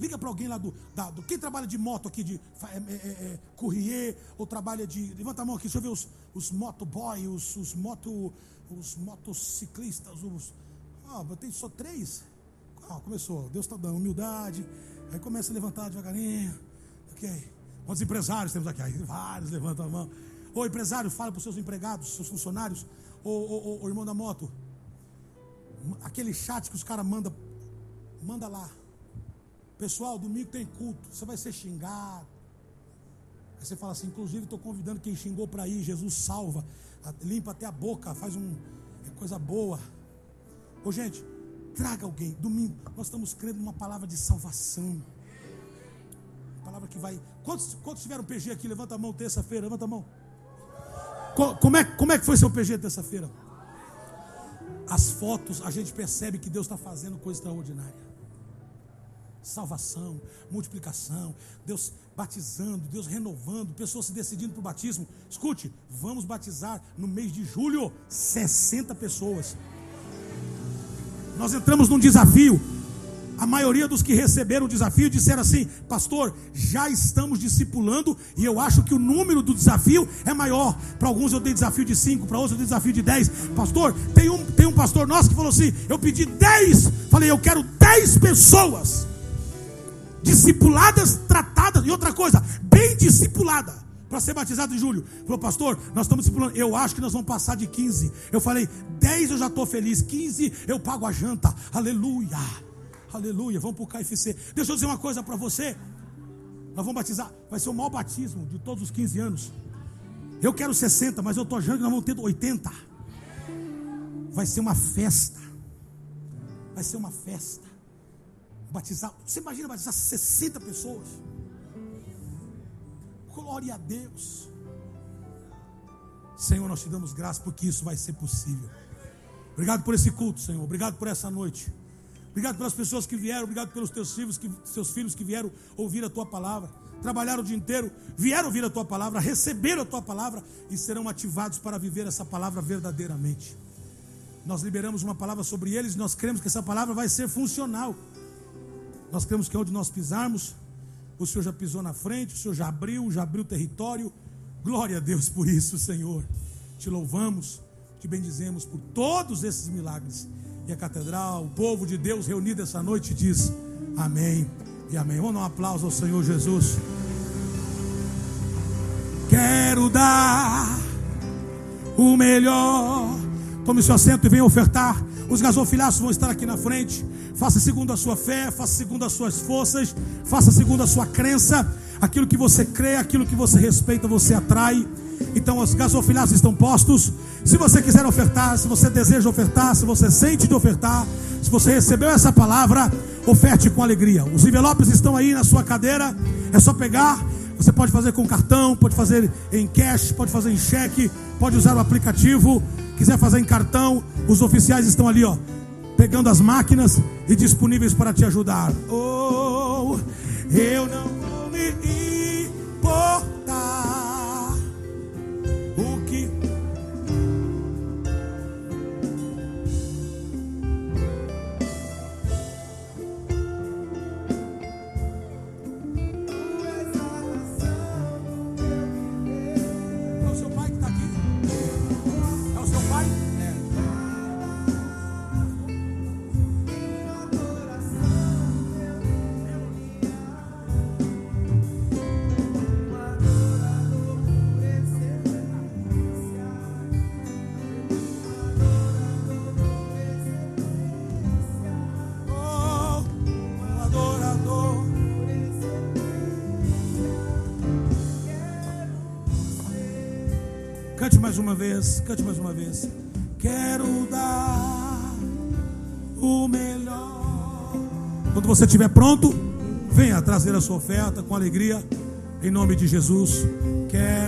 Liga para alguém lá do, da, do. Quem trabalha de moto aqui, de é, é, é, courrier, ou trabalha de. Levanta a mão aqui, deixa eu ver os, os motoboy, os, os, moto, os motociclistas, os. Ah, tem só três. Ah, começou. Deus está dando humildade. Aí começa a levantar devagarinho. Ok. Quantos empresários temos aqui? Aí vários levantam a mão. Ô empresário, fala para os seus empregados, seus funcionários. Ô, ô, ô, irmão da moto. Aquele chat que os caras mandam, manda lá. Pessoal, domingo tem culto. Você vai ser xingado. Aí você fala assim, inclusive estou convidando quem xingou para ir. Jesus salva. Limpa até a boca, faz um é coisa boa. Ô gente, traga alguém. Domingo, nós estamos crendo numa palavra de salvação. Uma palavra que vai. Quantos, quantos tiveram PG aqui? Levanta a mão terça-feira, levanta a mão. Como é, como é que foi seu PG terça-feira? As fotos, a gente percebe que Deus está fazendo coisa extraordinária. Salvação, multiplicação, Deus batizando, Deus renovando, pessoas se decidindo para o batismo. Escute, vamos batizar no mês de julho 60 pessoas. Nós entramos num desafio a maioria dos que receberam o desafio disseram assim: Pastor, já estamos discipulando e eu acho que o número do desafio é maior. Para alguns eu dei desafio de 5, para outros eu dei desafio de 10. Pastor, tem um, tem um pastor nosso que falou assim: Eu pedi 10, falei, eu quero 10 pessoas discipuladas, tratadas. E outra coisa, bem discipulada para ser batizado em julho. Falou, pastor, nós estamos discipulando. Eu acho que nós vamos passar de 15. Eu falei, 10 eu já estou feliz, 15 eu pago a janta. Aleluia. Aleluia, vamos para o KFC. Deixa eu dizer uma coisa para você. Nós vamos batizar, vai ser o maior batismo de todos os 15 anos. Eu quero 60, mas eu estou achando que nós vamos ter 80. Vai ser uma festa. Vai ser uma festa. Batizar, você imagina batizar 60 pessoas? Glória a Deus. Senhor, nós te damos graça porque isso vai ser possível. Obrigado por esse culto, Senhor. Obrigado por essa noite. Obrigado pelas pessoas que vieram, obrigado pelos teus filhos que, seus filhos que vieram ouvir a tua palavra, trabalharam o dia inteiro, vieram ouvir a tua palavra, receberam a tua palavra e serão ativados para viver essa palavra verdadeiramente. Nós liberamos uma palavra sobre eles, nós cremos que essa palavra vai ser funcional. Nós cremos que onde nós pisarmos, o Senhor já pisou na frente, o Senhor já abriu, já abriu o território. Glória a Deus por isso, Senhor. Te louvamos, te bendizemos por todos esses milagres e a catedral, o povo de Deus reunido essa noite diz amém e amém. Vamos dar um aplauso ao Senhor Jesus. Quero dar o melhor. Tome seu assento e venha ofertar. Os gasofilaços vão estar aqui na frente. Faça segundo a sua fé, faça segundo as suas forças, faça segundo a sua crença. Aquilo que você crê, aquilo que você respeita, você atrai. Então os gasofilaços estão postos. Se você quiser ofertar, se você deseja ofertar, se você sente de ofertar, se você recebeu essa palavra, oferte com alegria. Os envelopes estão aí na sua cadeira. É só pegar. Você pode fazer com cartão, pode fazer em cash, pode fazer em cheque, pode usar o aplicativo. Quiser fazer em cartão, os oficiais estão ali, ó, pegando as máquinas e disponíveis para te ajudar. Oh, eu não vou me vez, cante mais uma vez. Quero dar o melhor. Quando você estiver pronto, venha trazer a sua oferta com alegria, em nome de Jesus. Quero